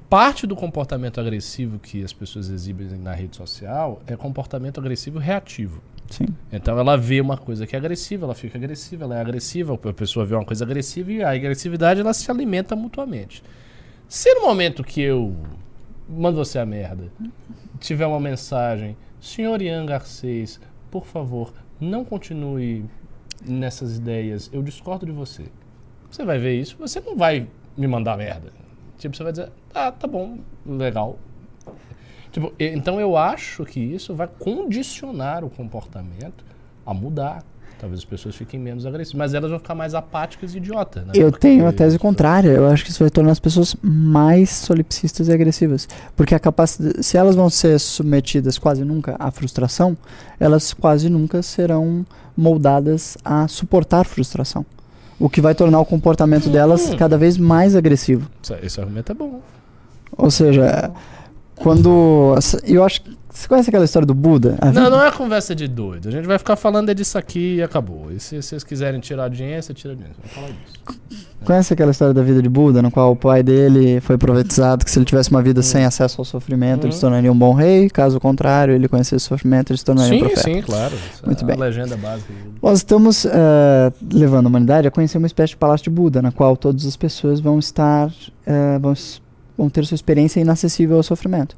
parte do comportamento agressivo que as pessoas exibem na rede social é comportamento agressivo reativo. Sim. Então ela vê uma coisa que é agressiva, ela fica agressiva, ela é agressiva, a pessoa vê uma coisa agressiva e a agressividade ela se alimenta mutuamente. Se no momento que eu mando você a merda, tiver uma mensagem, senhor Ian Garcês, por favor, não continue nessas ideias, eu discordo de você. Você vai ver isso, você não vai me mandar merda. Tipo, você vai dizer, ah, tá bom, legal. Tipo, então eu acho que isso vai condicionar o comportamento a mudar. Talvez as pessoas fiquem menos agressivas, mas elas vão ficar mais apáticas e idiotas, né? Eu Porque- tenho a tese contrária. Eu acho que isso vai tornar as pessoas mais solipsistas e agressivas. Porque a capacidade, se elas vão ser submetidas quase nunca à frustração, elas quase nunca serão moldadas a suportar frustração. O que vai tornar o comportamento delas Hum. cada vez mais agressivo. Esse- Esse argumento é bom. Ou seja, quando. Eu acho que. Você conhece aquela história do Buda? A Não, vida- não é conversa de doido. A gente vai ficar falando é disso aqui e acabou. E se vocês quiserem tirar audiência, tira audiência. Vamos falar disso. Conhece aquela história da vida de Buda, no qual o pai dele foi profetizado que se ele tivesse uma vida sem acesso ao sofrimento, ele Uhum. se tornaria um bom rei, caso contrário, ele conhecesse o sofrimento, ele se tornaria um Sim, profeta. sim, claro. Isso Muito é bem. legenda básica. Nós estamos eh, levando a humanidade a conhecer uma espécie de palácio de Buda, na qual todas as pessoas vão estar, eh, vão, vão ter sua experiência inacessível ao sofrimento.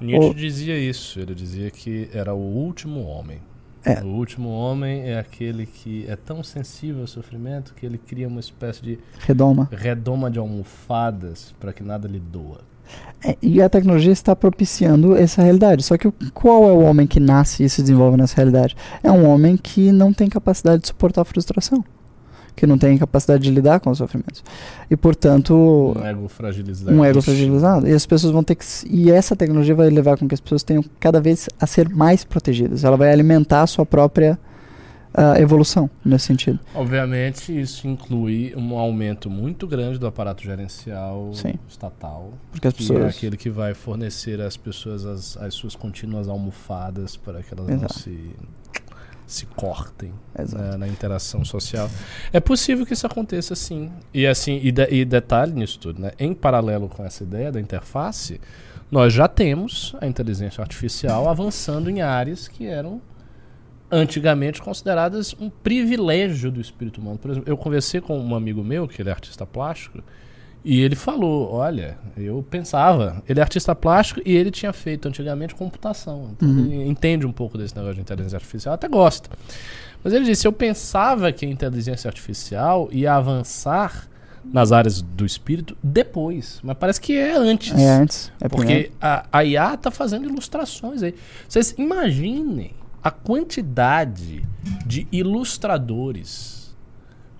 Nietzsche O- dizia isso. Ele dizia que era o último homem. É. O último homem é aquele que é tão sensível ao sofrimento que ele cria uma espécie de Redoma. redoma de almofadas para que nada lhe doa. É, e a tecnologia está propiciando essa realidade. Só que qual é o homem que nasce e se desenvolve nessa realidade? É um homem que não tem capacidade de suportar a frustração. Que não tem capacidade de lidar com os sofrimentos. E, portanto, Um ego fragilizado. um ego fragilizado. E as pessoas vão ter que. E essa tecnologia vai levar com que as pessoas tenham cada vez a ser mais protegidas. Ela vai alimentar a sua própria ah, evolução nesse sentido. Obviamente, isso inclui um aumento muito grande do aparato gerencial Sim. estatal, Porque as que é pessoas. aquele que vai fornecer às pessoas as, as suas contínuas almofadas para que elas não Exato. se, se cortem né, na interação social. É possível que isso aconteça sim. E assim, e, de- e detalhe nisso tudo, né? Em paralelo com essa ideia da interface, nós já temos a inteligência artificial avançando em áreas que eram antigamente consideradas um privilégio do espírito humano. Por exemplo, eu conversei com um amigo meu, que ele é artista plástico, e ele falou: Olha, eu pensava, ele é artista plástico e ele tinha feito antigamente computação. Então Uhum. ele entende um pouco desse negócio de inteligência artificial, até gosta. Mas ele disse: Eu pensava que a inteligência artificial ia avançar nas áreas do espírito depois, mas parece que é antes. É antes. É. Porque a, a IA está fazendo ilustrações aí. Vocês imaginem a quantidade de ilustradores,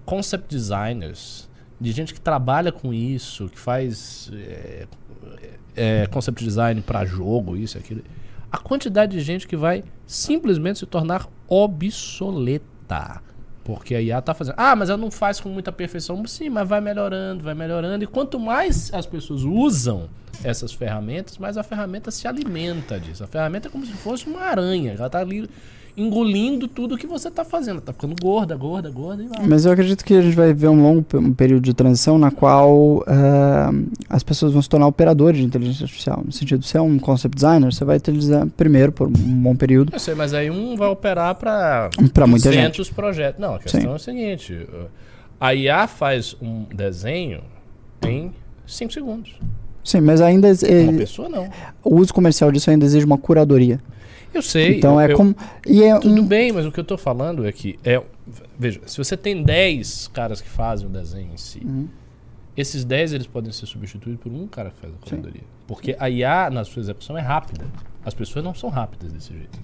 concept designers, de gente que trabalha com isso, que faz é, é, concept design para jogo, isso, aquilo. A quantidade de gente que vai simplesmente se tornar obsoleta. Porque a IA tá fazendo. Ah, mas ela não faz com muita perfeição. Sim, mas vai melhorando, vai melhorando. E quanto mais as pessoas usam essas ferramentas, mais a ferramenta se alimenta disso. A ferramenta é como se fosse uma aranha. Ela tá ali engolindo tudo que você tá fazendo. Tá ficando gorda, gorda, gorda e vai. Mas eu acredito que a gente vai ver um longo um período de transição na qual ah, as pessoas vão se tornar operadores de inteligência artificial. No sentido, se é um concept designer, você vai utilizar primeiro por um bom período Eu sei, mas aí um vai operar para para muita gente. 200 projetos. Não, a questão Sim. é o seguinte: uh, a IA faz um desenho em 5 segundos. Sim, mas ainda Uma eh, pessoa não. o uso comercial disso ainda exige uma curadoria. Eu sei. então eu- é eu- como e é Tudo um, bem, mas o que eu tô falando é que é. Veja, se você tem 10 caras que fazem o desenho em si, Uhum. esses 10 eles podem ser substituídos por um cara que faz a Sim. curadoria. Porque a IA na sua execução é rápida. As pessoas não são rápidas desse jeito.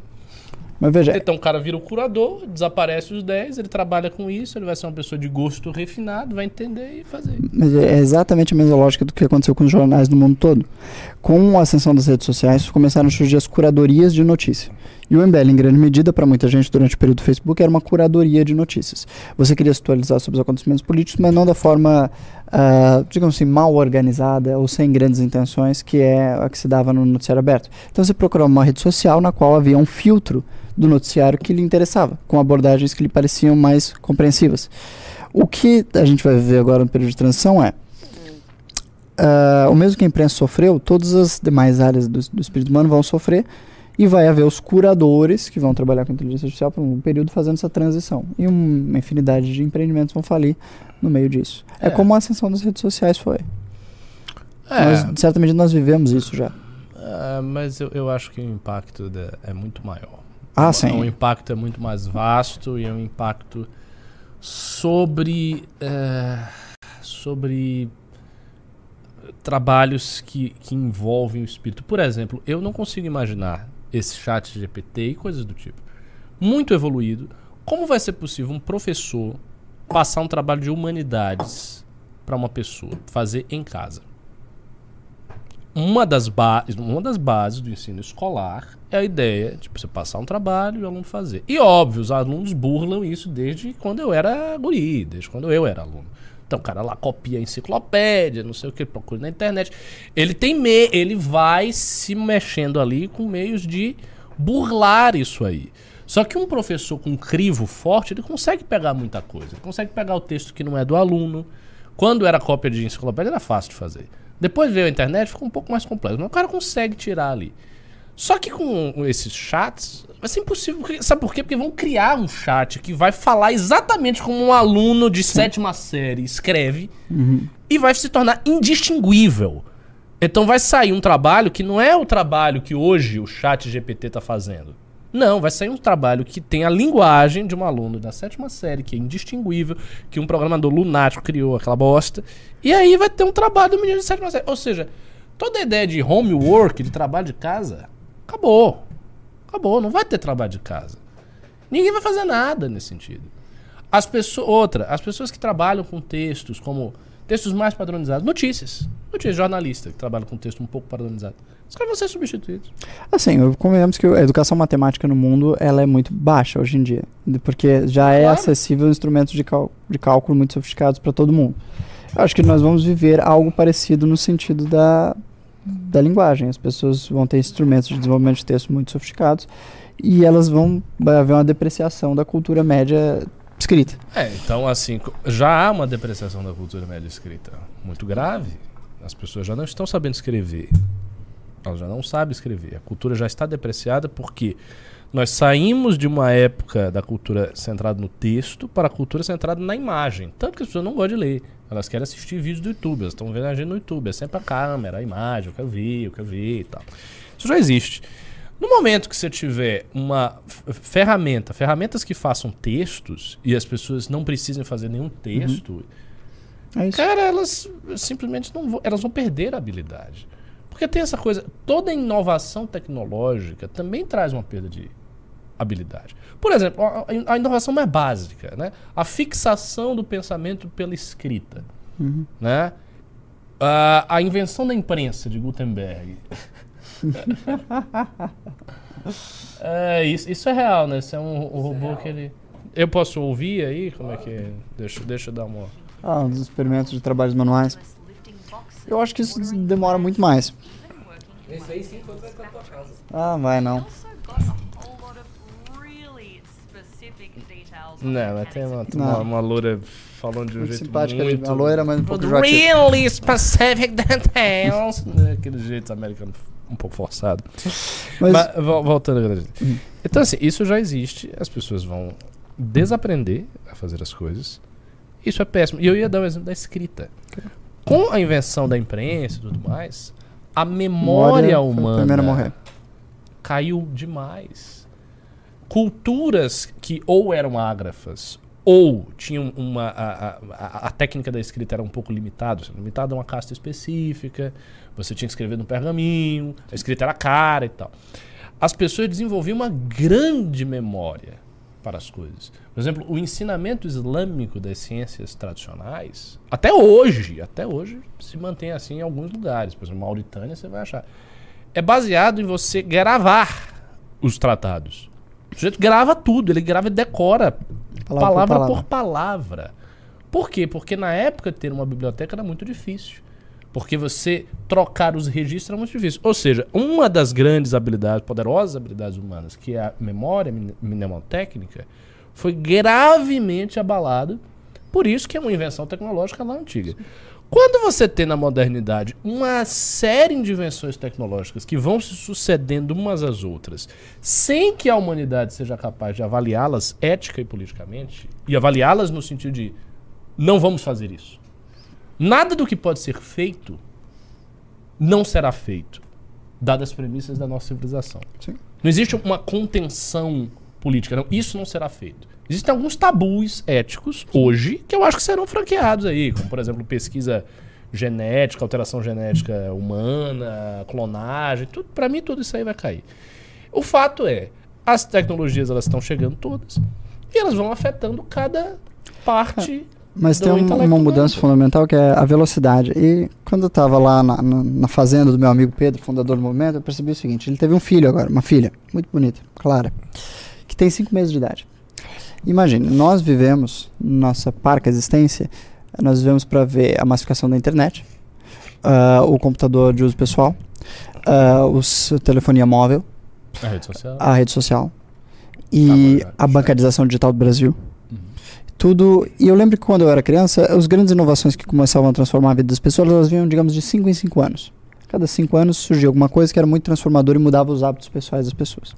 Mas veja, Então o cara vira o curador, desaparece os 10, ele trabalha com isso, ele vai ser uma pessoa de gosto refinado, vai entender e fazer. Mas é exatamente a mesma lógica do que aconteceu com os jornais no mundo todo. Com a ascensão das redes sociais, começaram a surgir as curadorias de notícia. E o MBL, em grande medida, para muita gente durante o período do Facebook, era uma curadoria de notícias. Você queria se atualizar sobre os acontecimentos políticos, mas não da forma, ah, digamos assim, mal organizada ou sem grandes intenções, que é a que se dava no noticiário aberto. Então você procurava uma rede social na qual havia um filtro do noticiário que lhe interessava, com abordagens que lhe pareciam mais compreensivas. O que a gente vai ver agora no período de transição é ah, o mesmo que a imprensa sofreu, todas as demais áreas do, do espírito humano vão sofrer e vai haver os curadores que vão trabalhar com inteligência artificial por um período fazendo essa transição. E um- uma infinidade de empreendimentos vão falir no meio disso. É, É. como a ascensão das redes sociais foi. É, Nós, de certa medida, nós vivemos isso já. é, mas eu, eu acho que o impacto da- é muito maior. Ah, O- sim. O impacto é muito mais vasto e é um impacto sobre. é, sobre trabalhos que, que envolvem o espírito. Por exemplo, eu não consigo imaginar esse chat GPT e coisas do tipo. Muito evoluído. Como vai ser possível um professor passar um trabalho de humanidades para uma pessoa fazer em casa? Uma das, ba uma das bases do ensino escolar é a ideia de você passar um trabalho e o aluno fazer. E óbvio, os alunos burlam isso desde quando eu era guri, desde quando eu era aluno. Então o cara lá copia a enciclopédia, não sei o que, procura na internet. Ele tem me ele vai se mexendo ali com meios de burlar isso aí. Só que um professor com um crivo forte, ele consegue pegar muita coisa. Ele consegue pegar o texto que não é do aluno. Quando era cópia de enciclopédia, era fácil de fazer. Depois veio a internet, ficou um pouco mais complexo. Mas o cara consegue tirar ali. Só que com esses chats, vai ser impossível. Sabe por quê? Porque vão criar um chat que vai falar exatamente como um aluno de sétima série escreve e vai se tornar indistinguível. Então vai sair um trabalho que não é o trabalho que hoje o chat GPT está fazendo. Não, vai sair um trabalho que tem a linguagem de um aluno da sétima série, que é indistinguível, que um programador lunático criou aquela bosta. E aí vai ter um trabalho do menino de sétima série. Ou seja, toda a ideia de homework, de trabalho de casa, acabou. Acabou, não vai ter trabalho de casa. Ninguém vai fazer nada nesse sentido. As pessoas, outra, as pessoas que trabalham com textos como textos mais padronizados, notícias, notícias jornalista que trabalham com texto um pouco padronizado, os caras vão ser substituídos. Assim, convenhamos que a educação matemática no mundo ela é muito baixa hoje em dia, porque já é Claro. acessível instrumentos de, de cálculo muito sofisticados para todo mundo. Eu acho que nós vamos viver algo parecido no sentido da, da linguagem. As pessoas vão ter instrumentos de desenvolvimento de texto muito sofisticados e elas vão vai haver uma depreciação da cultura média escrita. É, então assim, já há uma depreciação da cultura média escrita muito grave. As pessoas já não estão sabendo escrever. Elas já não sabem escrever. A cultura já está depreciada porque nós saímos de uma época da cultura centrada no texto para a cultura centrada na imagem. Tanto que as pessoas não gostam de ler. Elas querem assistir vídeos do YouTube. Elas estão vendo a gente no YouTube. É sempre a câmera, a imagem. Eu quero ver, eu quero ver e tal. Isso já existe. No momento que você tiver uma ferramenta, ferramentas que façam textos e as pessoas não precisem fazer nenhum texto, É isso. cara, elas simplesmente não vão, elas vão perder a habilidade. Porque tem essa coisa, toda inovação tecnológica também traz uma perda de habilidade. Por exemplo, a, inovação mais básica, né? A fixação do pensamento pela escrita, Uhum. né? A, a invenção da imprensa de Gutenberg. é, isso, isso é real, né? Isso é um, um robô que ele. Eu posso ouvir aí? Como é que. é? Deixa, deixa eu dar uma. Ah, um dos experimentos de trabalhos manuais. Eu acho que isso demora muito mais. Esse aí sim foi pra pra tua casa. Ah, vai não. Não, mas tem uma, uma, uma loura falando de um Muito jeito simpática, muito... a loira, mas um pouco joaquim. Really specific details. Né, Aquele jeito americano um pouco forçado. Mas, Mas, vol- voltando agora. Hum. Então, assim, isso já existe. As pessoas vão desaprender a fazer as coisas. Isso é péssimo. E eu ia dar um exemplo da escrita. Com a invenção da imprensa e tudo mais, a memória foi a humana a caiu demais. Culturas que ou eram ágrafas ou tinham uma. A, a, a- técnica da escrita era um pouco limitada, limitada a uma casta específica, você tinha que escrever no pergaminho, a escrita era cara e tal. As pessoas desenvolviam uma grande memória para as coisas. Por exemplo, o ensinamento islâmico das ciências tradicionais, até hoje, até hoje, se mantém assim em alguns lugares. Por exemplo, Mauritânia você vai achar. É baseado em você gravar os tratados. O sujeito grava tudo, ele grava e decora Palavra palavra, por por palavra. Por quê? Porque na época ter uma biblioteca era muito difícil. Porque você trocar os registros era muito difícil. Ou seja, uma das grandes habilidades, poderosas habilidades humanas, que é a memória mne- mnemotécnica, foi gravemente abalada. Por isso que é uma invenção tecnológica lá antiga. Quando você tem na modernidade uma série de invenções tecnológicas que vão se sucedendo umas às outras, sem que a humanidade seja capaz de avaliá-las ética e politicamente, e avaliá-las no sentido de não vamos fazer isso. Nada do que pode ser feito não será feito, dadas as premissas da nossa civilização. Sim. Não existe uma contenção política, não. Isso não será feito. Existem alguns tabus éticos hoje que eu acho que serão franqueados aí, como por exemplo pesquisa genética, alteração genética humana, clonagem, tudo para mim tudo isso aí vai cair. O fato é, as tecnologias elas estão chegando todas e elas vão afetando cada parte. Mas do tem um- uma mudança fundamental que é a velocidade. E quando eu estava lá na, na- na fazenda do meu amigo Pedro, fundador do movimento, eu percebi o seguinte: ele teve um filho agora, uma filha, muito bonita, Clara, que tem 5 meses de idade. Imagine, nós vivemos, nossa parca existência, nós vivemos para ver a massificação da internet, ah, o computador de uso pessoal, ah, os, a telefonia móvel, A rede social. a rede social e bancário. a bancarização digital do Brasil. Uhum. Tudo. E eu lembro que quando eu era criança, as grandes inovações que começavam a transformar a vida das pessoas, elas vinham, digamos, de 5 em 5 anos. Cada 5 anos surgia alguma coisa que era muito transformadora e mudava os hábitos pessoais das pessoas.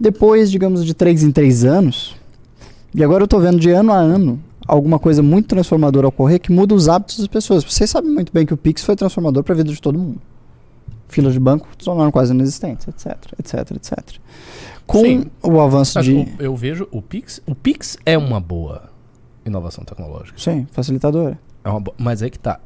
Depois, digamos, de 3 em 3 anos, e agora eu tô vendo de ano a ano alguma coisa muito transformadora ocorrer que muda os hábitos das pessoas. Vocês sabem muito bem que o Pix foi transformador para a vida de todo mundo. Filas de banco tornaram quase inexistentes, etc, etc, etc. Com Sim. o avanço Mas de... eu vejo o Pix. O Pix é uma boa inovação tecnológica. Sim, facilitadora. É uma bo- Mas aí que tá.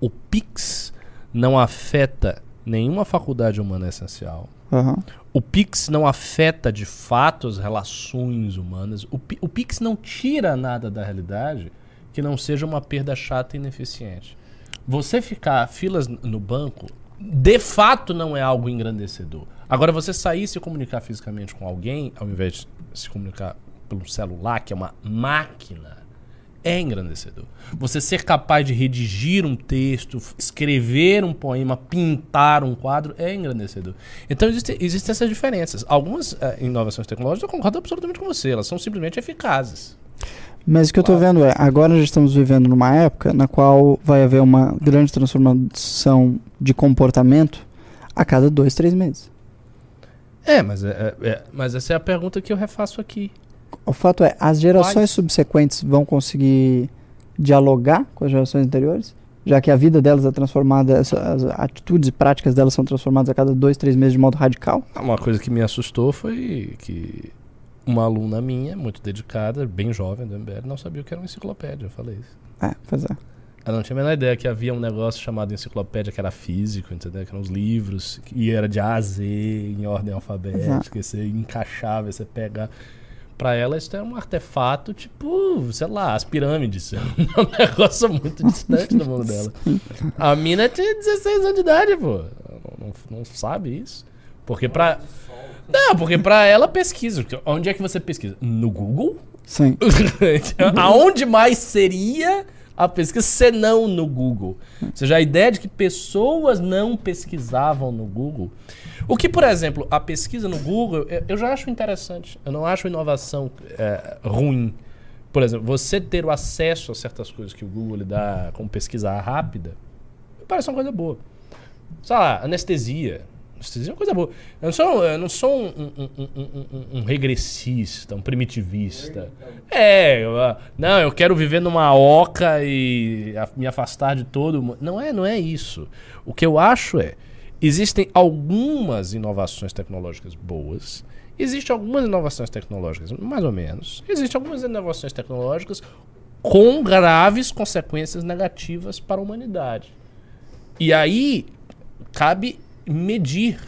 O Pix não afeta nenhuma faculdade humana essencial. Aham. O Pix não afeta de fato as relações humanas. O, o Pix não tira nada da realidade que não seja uma perda chata e ineficiente. Você ficar filas no banco, de fato não é algo engrandecedor. Agora, você sair e se comunicar fisicamente com alguém, ao invés de se comunicar pelo celular, que é uma máquina, é engrandecedor. Você ser capaz de redigir um texto, escrever um poema, pintar um quadro, é engrandecedor. Então existe, existem essas diferenças. Algumas eh, inovações tecnológicas eu concordo absolutamente com você, elas são simplesmente eficazes. Mas o que eu tô vendo é, agora já estamos vivendo numa época na qual vai haver uma grande transformação de comportamento a cada dois, três meses. É, mas, é, é- é- mas essa é a pergunta que eu refaço aqui. O fato é, as gerações Quais? subsequentes vão conseguir dialogar com as gerações anteriores? Já que a vida delas é transformada, as atitudes e práticas delas são transformadas a cada dois, três meses de modo radical? Uma coisa que me assustou foi que uma aluna minha, muito dedicada, bem jovem do MBL, não sabia o que era uma enciclopédia. Eu falei isso. É, pois é. Ela não tinha a menor ideia que havia um negócio chamado enciclopédia que era físico, entendeu? Que eram os livros, e era de A a Z, em ordem alfabética, e você encaixava, e você pegava. Pra ela, isso é um artefato, tipo, sei lá, as pirâmides. É um negócio muito distante do mundo dela. A mina tinha 16 anos de idade, pô. Não, não, não sabe isso. Porque pra. Não, porque pra ela pesquisa. Onde é que você pesquisa? No Google? Sim. Aonde mais seria a pesquisa senão no Google? Ou seja, a ideia de que pessoas não pesquisavam no Google. O que, por exemplo, a pesquisa no Google, eu, já acho interessante. Eu não acho inovação é, ruim. Por exemplo, você ter o acesso a certas coisas que o Google lhe dá como pesquisa rápida, parece uma coisa boa. Sei lá, anestesia. Anestesia é uma coisa boa. Eu não sou, eu não sou um- um- um- um regressista, um primitivista. É, eu, ah, não, eu quero viver numa oca e a- me afastar de todo mundo. Não é, não é isso. O que eu acho é, existem algumas inovações tecnológicas boas, existem algumas inovações tecnológicas mais ou menos, existem algumas inovações tecnológicas com graves consequências negativas para a humanidade. E aí cabe medir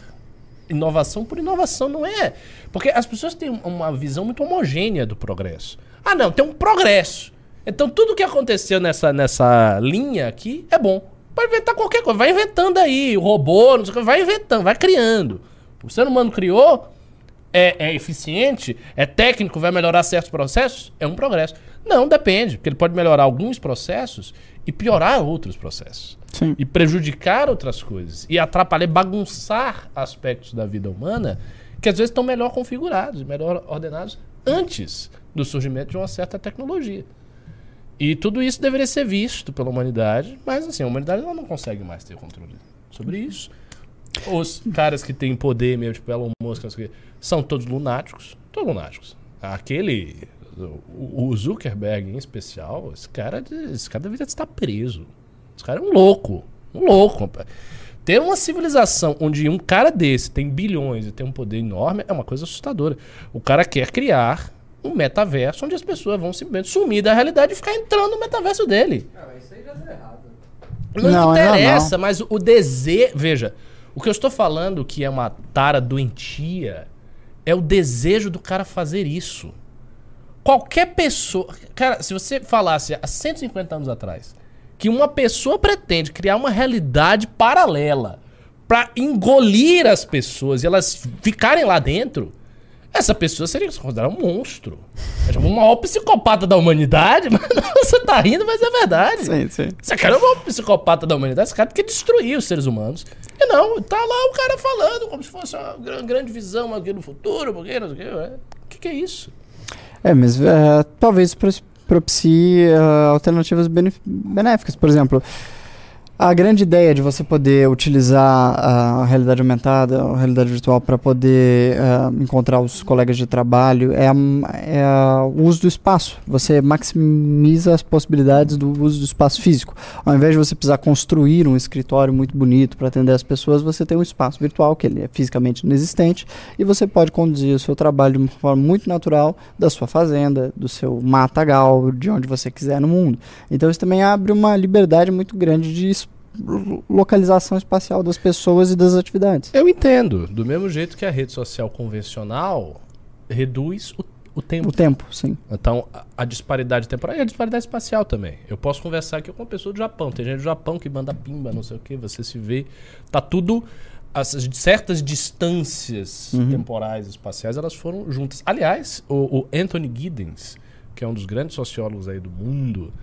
inovação por inovação, não é? Porque as pessoas têm uma visão muito homogênea do progresso. Ah, não, tem um progresso. Então tudo que aconteceu nessa, nessa linha aqui é bom. Pode inventar qualquer coisa, vai inventando aí, o robô, não sei o que, vai inventando, vai criando. O ser humano criou, é, é eficiente, é técnico, vai melhorar certos processos, é um progresso. Não, depende, porque ele pode melhorar alguns processos e piorar outros processos Sim. e prejudicar outras coisas e atrapalhar, bagunçar aspectos da vida humana que às vezes estão melhor configurados, melhor ordenados antes do surgimento de uma certa tecnologia. E tudo isso deveria ser visto pela humanidade, mas assim, a humanidade ela não consegue mais ter controle sobre isso. Os caras que têm poder mesmo, tipo Elon Musk, são todos lunáticos. Todos lunáticos. Aquele. O Zuckerberg em especial, esse cara, esse cara deveria estar preso. Esse cara é um louco. Um louco, rapaz. Ter uma civilização onde um cara desse tem bilhões e tem um poder enorme é uma coisa assustadora. O cara quer criar um metaverso onde as pessoas vão simplesmente sumir da realidade e ficar entrando no metaverso dele. isso aí já deu errado. Não, Não, interessa, mas o desejo. Veja, o que eu estou falando que é uma tara doentia é o desejo do cara fazer isso. Qualquer pessoa. Cara, se você falasse há 150 anos atrás que uma pessoa pretende criar uma realidade paralela pra engolir as pessoas e elas ficarem lá dentro, essa pessoa seria considerada um monstro. É tipo, o maior psicopata da humanidade, mas você tá rindo, mas é verdade. Sim, sim. Esse cara é o maior psicopata da humanidade. Esse cara quer destruir os seres humanos. E não, tá lá o cara falando como se fosse uma gran- grande visão aqui no futuro, porque não sei o que. O que, que é isso? É, mas é, talvez pro- propicie é, alternativas benéficas. Por exemplo, a grande ideia de você poder utilizar a realidade aumentada, a realidade virtual, para poder é, encontrar os colegas de trabalho é, é o uso do espaço. Você maximiza as possibilidades do uso do espaço físico. Ao invés de você precisar construir um escritório muito bonito para atender as pessoas, você tem um espaço virtual que ele é fisicamente inexistente e você pode conduzir o seu trabalho de uma forma muito natural da sua fazenda, do seu matagal, de onde você quiser no mundo. Então isso também abre uma liberdade muito grande de es- lo- localização espacial das pessoas e das atividades. Eu entendo. Do mesmo jeito que a rede social convencional reduz o, o tempo. O tempo, sim. Então, a, a disparidade temporal e a disparidade espacial também. Eu posso conversar aqui com uma pessoa do Japão. Tem gente do Japão que manda pimba, não sei o que. Você se vê. Tá tudo. As certas distâncias temporais e espaciais elas foram juntas. Aliás, o, o Anthony Giddens, que é um dos grandes sociólogos aí do mundo,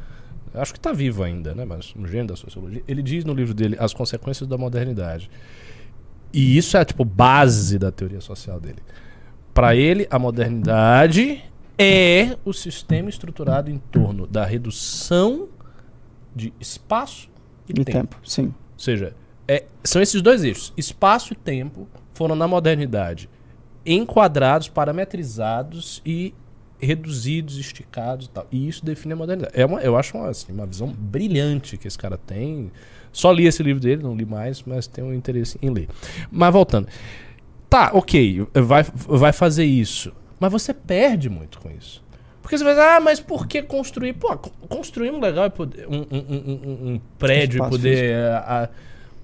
acho que está vivo ainda, né? Mas um gênio da sociologia, ele diz no livro dele As Consequências da Modernidade. E isso é tipo base da teoria social dele. Para ele, a modernidade é o sistema estruturado em torno da redução de espaço e, E tempo. tempo, sim. Ou seja, é- são esses dois eixos. Espaço e tempo foram na modernidade enquadrados, parametrizados e reduzidos, esticados e tal. E isso define a modernidade. É uma, eu acho uma, assim, uma visão brilhante que esse cara tem. Só li esse livro dele, não li mais, mas tenho um interesse em ler. Mas voltando. Tá, ok, vai, vai fazer isso. Mas você perde muito com isso. Porque você vai dizer, ah, mas por que construir? Pô, co- construir um legal e poder, um, um- um- um- prédio e poder. ah, ah,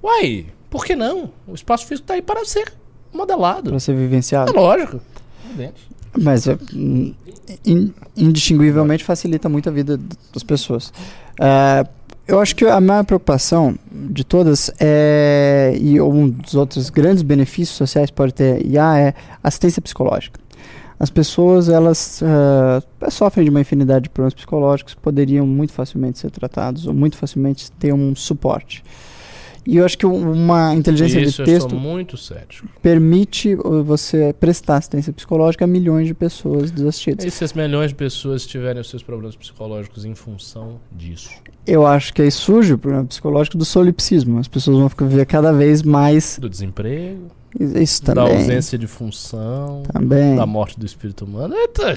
Uai, por que não? O espaço físico tá aí para ser modelado. Para ser É vivenciado. lógico. Evidente. Mas é, hum, in- indistinguivelmente facilita muito a vida das pessoas. É, eu acho que a maior preocupação de todas é, e um dos outros grandes benefícios sociais pode ter IA é assistência psicológica. As pessoas, elas eh, sofrem de uma infinidade de problemas psicológicos poderiam muito facilmente ser tratados ou muito facilmente ter um suporte. E eu acho que um- uma inteligência Isso de texto muito cético. permite você prestar assistência psicológica a milhões de pessoas desassistidas. E se as milhões de pessoas tiverem os seus problemas psicológicos em função disso? Eu acho que aí surge o problema psicológico do solipsismo. As pessoas vão ficar viver cada vez mais Do desemprego, isso da também. ausência de função, Também. da morte do espírito humano. Eita.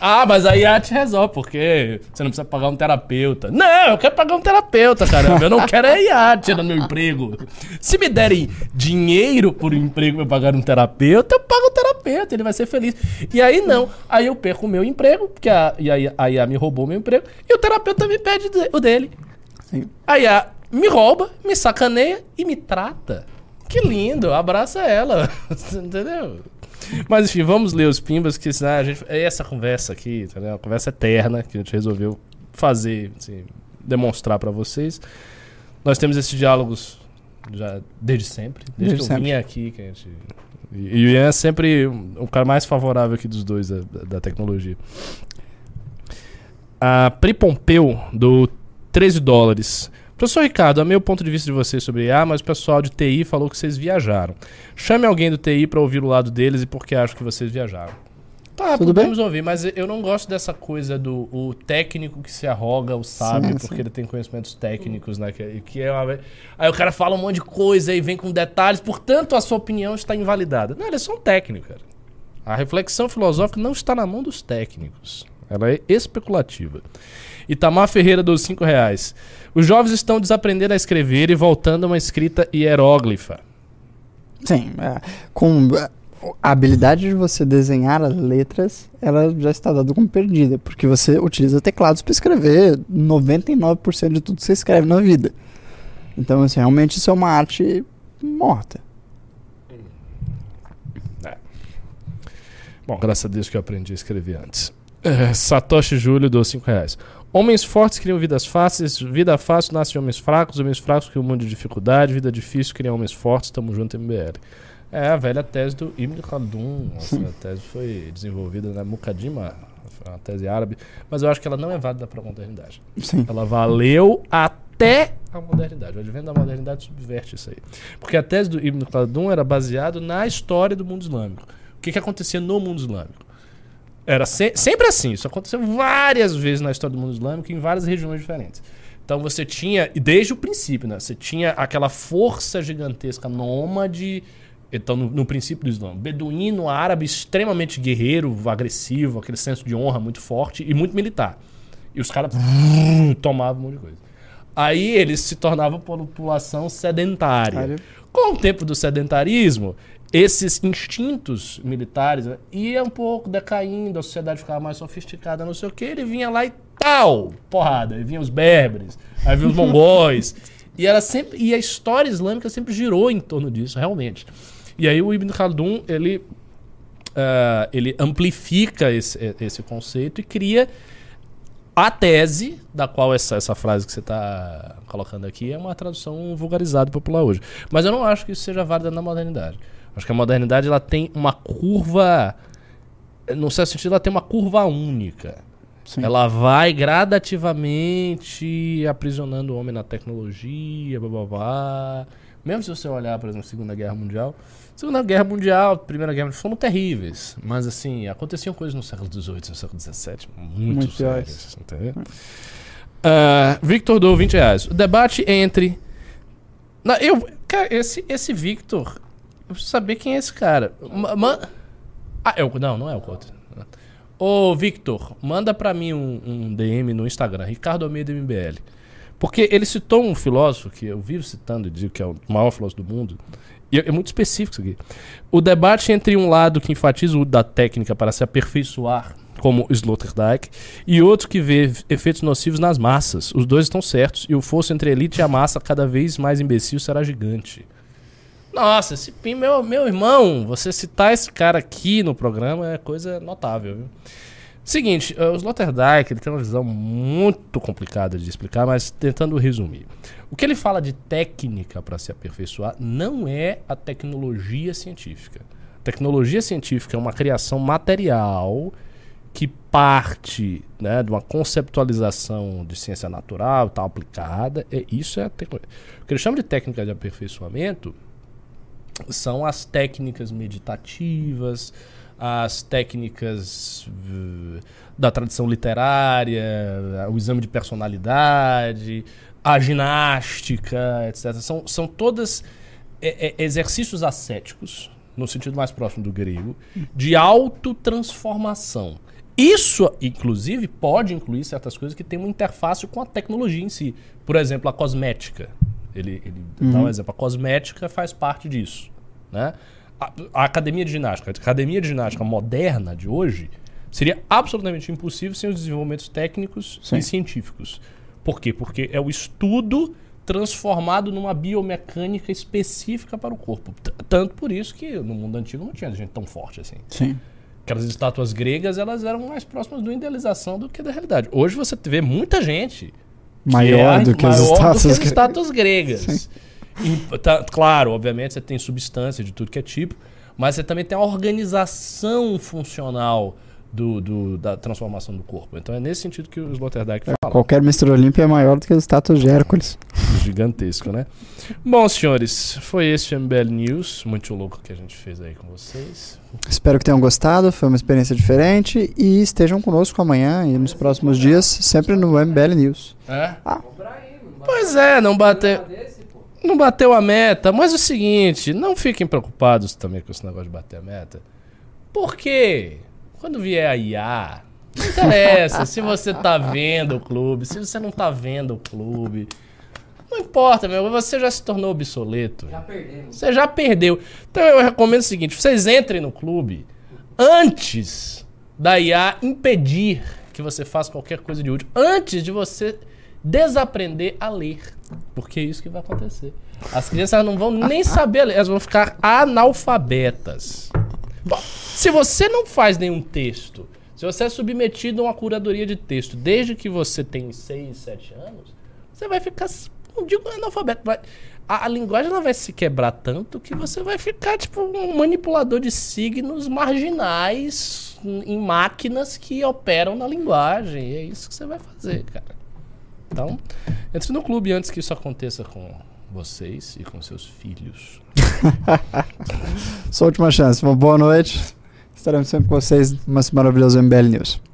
Ah, mas aí a te resolve, porque você não precisa pagar um terapeuta. Não, eu quero pagar um terapeuta, caramba. Eu não quero é IA tirando meu emprego. Se me derem dinheiro por um emprego pra eu pagar um terapeuta, eu pago o terapeuta, ele vai ser feliz. E aí não. Aí eu perco o meu emprego, porque a, e aí a IA me roubou o meu emprego, e o terapeuta me pede de- o dele. Sim. A IA me rouba, me sacaneia e me trata. Que lindo, abraça ela. Entendeu? Mas enfim, vamos ler os pimbas, que senão a gente. É essa conversa aqui, entendeu? Uma conversa eterna que a gente resolveu fazer, assim, demonstrar pra vocês. Nós temos esses diálogos já desde sempre, desde, Desde que eu sempre. vim aqui, que a gente. E e o Ian é sempre o cara mais favorável aqui dos dois da, da tecnologia. A Pri Pompeu, do 13 dólares. Professor Ricardo, a meu ponto de vista de vocês sobre IA, mas o pessoal de TI falou que vocês viajaram. Chame alguém do TI para ouvir o lado deles e por que acho que vocês viajaram. Tá, Tudo podemos ouvir, mas eu não gosto dessa coisa do o técnico que se arroga o sábio porque sim. ele tem conhecimentos técnicos, né? Que, que é uma... Aí o cara fala um monte de coisa e vem com detalhes, portanto a sua opinião está invalidada. Não, ele é só um técnico, cara. A reflexão filosófica não está na mão dos técnicos. Ela é especulativa. Itamar Ferreira dos 5 reais. Os jovens estão desaprendendo a escrever e voltando a uma escrita hieróglifa. Sim, é, com é, a habilidade de você desenhar as letras, ela já está dada como perdida, porque você utiliza teclados para escrever 99% de tudo que você escreve na vida. Então, assim, realmente isso é uma arte morta. Bom, graças a Deus que eu aprendi a escrever antes. É, Satoshi Júlio dos 5 reais. Homens fortes criam vidas fáceis, vida fácil nasce homens fracos, homens fracos criam um mundo de dificuldade, vida difícil criam homens fortes, tamo junto MBL. É a velha tese do Ibn Khaldun. Essa tese foi desenvolvida na Mukaddima, foi uma tese árabe, mas eu acho que ela não é válida para a modernidade. Sim. Ela valeu até a modernidade. O advento da modernidade subverte isso aí. Porque a tese do Ibn Khaldun era baseado na história do mundo islâmico. O que, que acontecia no mundo islâmico? Era se- sempre assim. Isso aconteceu várias vezes na história do mundo islâmico, em várias regiões diferentes. Então você tinha, e desde o princípio, né? Você tinha aquela força gigantesca nômade. Então, no, no princípio do Islã, beduíno árabe extremamente guerreiro, agressivo, aquele senso de honra muito forte e muito militar. E os caras tomavam um monte de coisa. Aí eles se tornavam população sedentária. Com o tempo do sedentarismo, esses instintos militares né, iam um pouco decaindo, a sociedade ficava mais sofisticada, não sei o que, ele vinha lá e tal, porrada. Aí vinham os berberes, aí vinham os mongóis. E, era sempre, e a história islâmica sempre girou em torno disso, realmente. E aí o Ibn Khaldun, ele, ah, ele amplifica esse, esse conceito e cria a tese, da qual essa, essa frase que você está colocando aqui é uma tradução vulgarizada e popular hoje. Mas eu não acho que isso seja válida na modernidade. Acho que a modernidade ela tem uma curva. No certo sentido, ela tem uma curva única. Sim. Ela vai gradativamente aprisionando o homem na tecnologia, blá blá blá. Mesmo se você olhar, por exemplo, a Segunda Guerra Mundial. Segunda Guerra Mundial, Primeira Guerra Mundial foram terríveis. Mas assim, aconteciam coisas no século XVIII, no século XVII, muito, Muito sérias. Entendeu? Ah, Victor dou 20 reais. O debate entre. Não, eu, cara, esse, esse Victor. Eu preciso saber quem é esse cara. Ma- ah, é o, não, não é o Couto. Ô, Victor, manda pra mim um, um DM no Instagram, Ricardo Almeida MBL. Porque ele citou um filósofo que eu vivo citando e digo que é o maior filósofo do mundo. E é é muito específico isso aqui. O debate entre um lado que enfatiza o da técnica para se aperfeiçoar, como Sloterdijk, e outro que vê efeitos nocivos nas massas. Os dois estão certos, e o fosso entre a elite e a massa cada vez mais imbecil será gigante. Nossa, esse meu, meu irmão, você citar esse cara aqui no programa é coisa notável, viu? Seguinte, eh, o Sloterdijk ele tem uma visão muito complicada de explicar, mas tentando resumir. O que ele fala de técnica para se aperfeiçoar não é a tecnologia científica. Tecnologia científica é uma criação material que parte né, de uma conceptualização de ciência natural, tal aplicada. É, isso é a. O que ele chama de técnica de aperfeiçoamento são as técnicas meditativas, as técnicas eh, da tradição literária, o exame de personalidade, a ginástica, etc. São, são todas é, é, exercícios ascéticos, no sentido mais próximo do grego, de autotransformação. Isso, inclusive, pode incluir certas coisas que têm uma interface com a tecnologia em si. Por exemplo, a cosmética. Ele, ele dá um exemplo. A cosmética faz parte disso. Né? A, a academia de ginástica, a academia de ginástica moderna de hoje, seria absolutamente impossível sem os desenvolvimentos técnicos Sim. e científicos. Por quê? Porque é o estudo transformado numa biomecânica específica para o corpo. T- Tanto por isso que no mundo antigo não tinha gente tão forte assim. Sim. Aquelas estátuas gregas, elas eram mais próximas da idealização do que da realidade. Hoje você vê muita gente Maior do que as maior estátuas. do que as estátuas gregas. E, tá- claro, obviamente você tem substância de tudo que é tipo, mas você também tem a organização funcional do, do- da transformação do corpo. Então é nesse sentido que o Sloterdijk fala. Qualquer Mr. Olímpia é maior do que a estátua de Hércules. Gigantesco, né? Bom, senhores, foi esse o MBL News. Muito louco que a gente fez aí com vocês. Espero que tenham gostado, foi uma experiência diferente e estejam conosco amanhã e nos próximos dias, sempre no MBL News. É? Mano. Pois é, não bateu, não bateu a meta. Mas o seguinte, não fiquem preocupados também com esse negócio de bater a meta. Por quê? Quando vier a IA, não interessa se você tá vendo o clube, se você não tá vendo o clube. Não importa, meu, você já se tornou obsoleto. Já perdemos. Você já perdeu. Então eu recomendo o seguinte: vocês entrem no clube antes da IA impedir que você faça qualquer coisa de útil. Antes de você desaprender a ler. Porque é isso que vai acontecer. As crianças não vão nem saber ler, elas vão ficar analfabetas. Bom, se você não faz nenhum texto, se você é submetido a uma curadoria de texto desde que você tem 6, 7 anos, você vai ficar, não digo analfabeto, a, a linguagem ela vai se quebrar tanto que você vai ficar tipo um manipulador de signos marginais em em máquinas que operam na linguagem. E é isso que você vai fazer, cara. Então, entre no clube antes que isso aconteça com vocês e com seus filhos. Sua última chance. Uma boa noite. Estaremos sempre com vocês numa maravilhosa MBL News.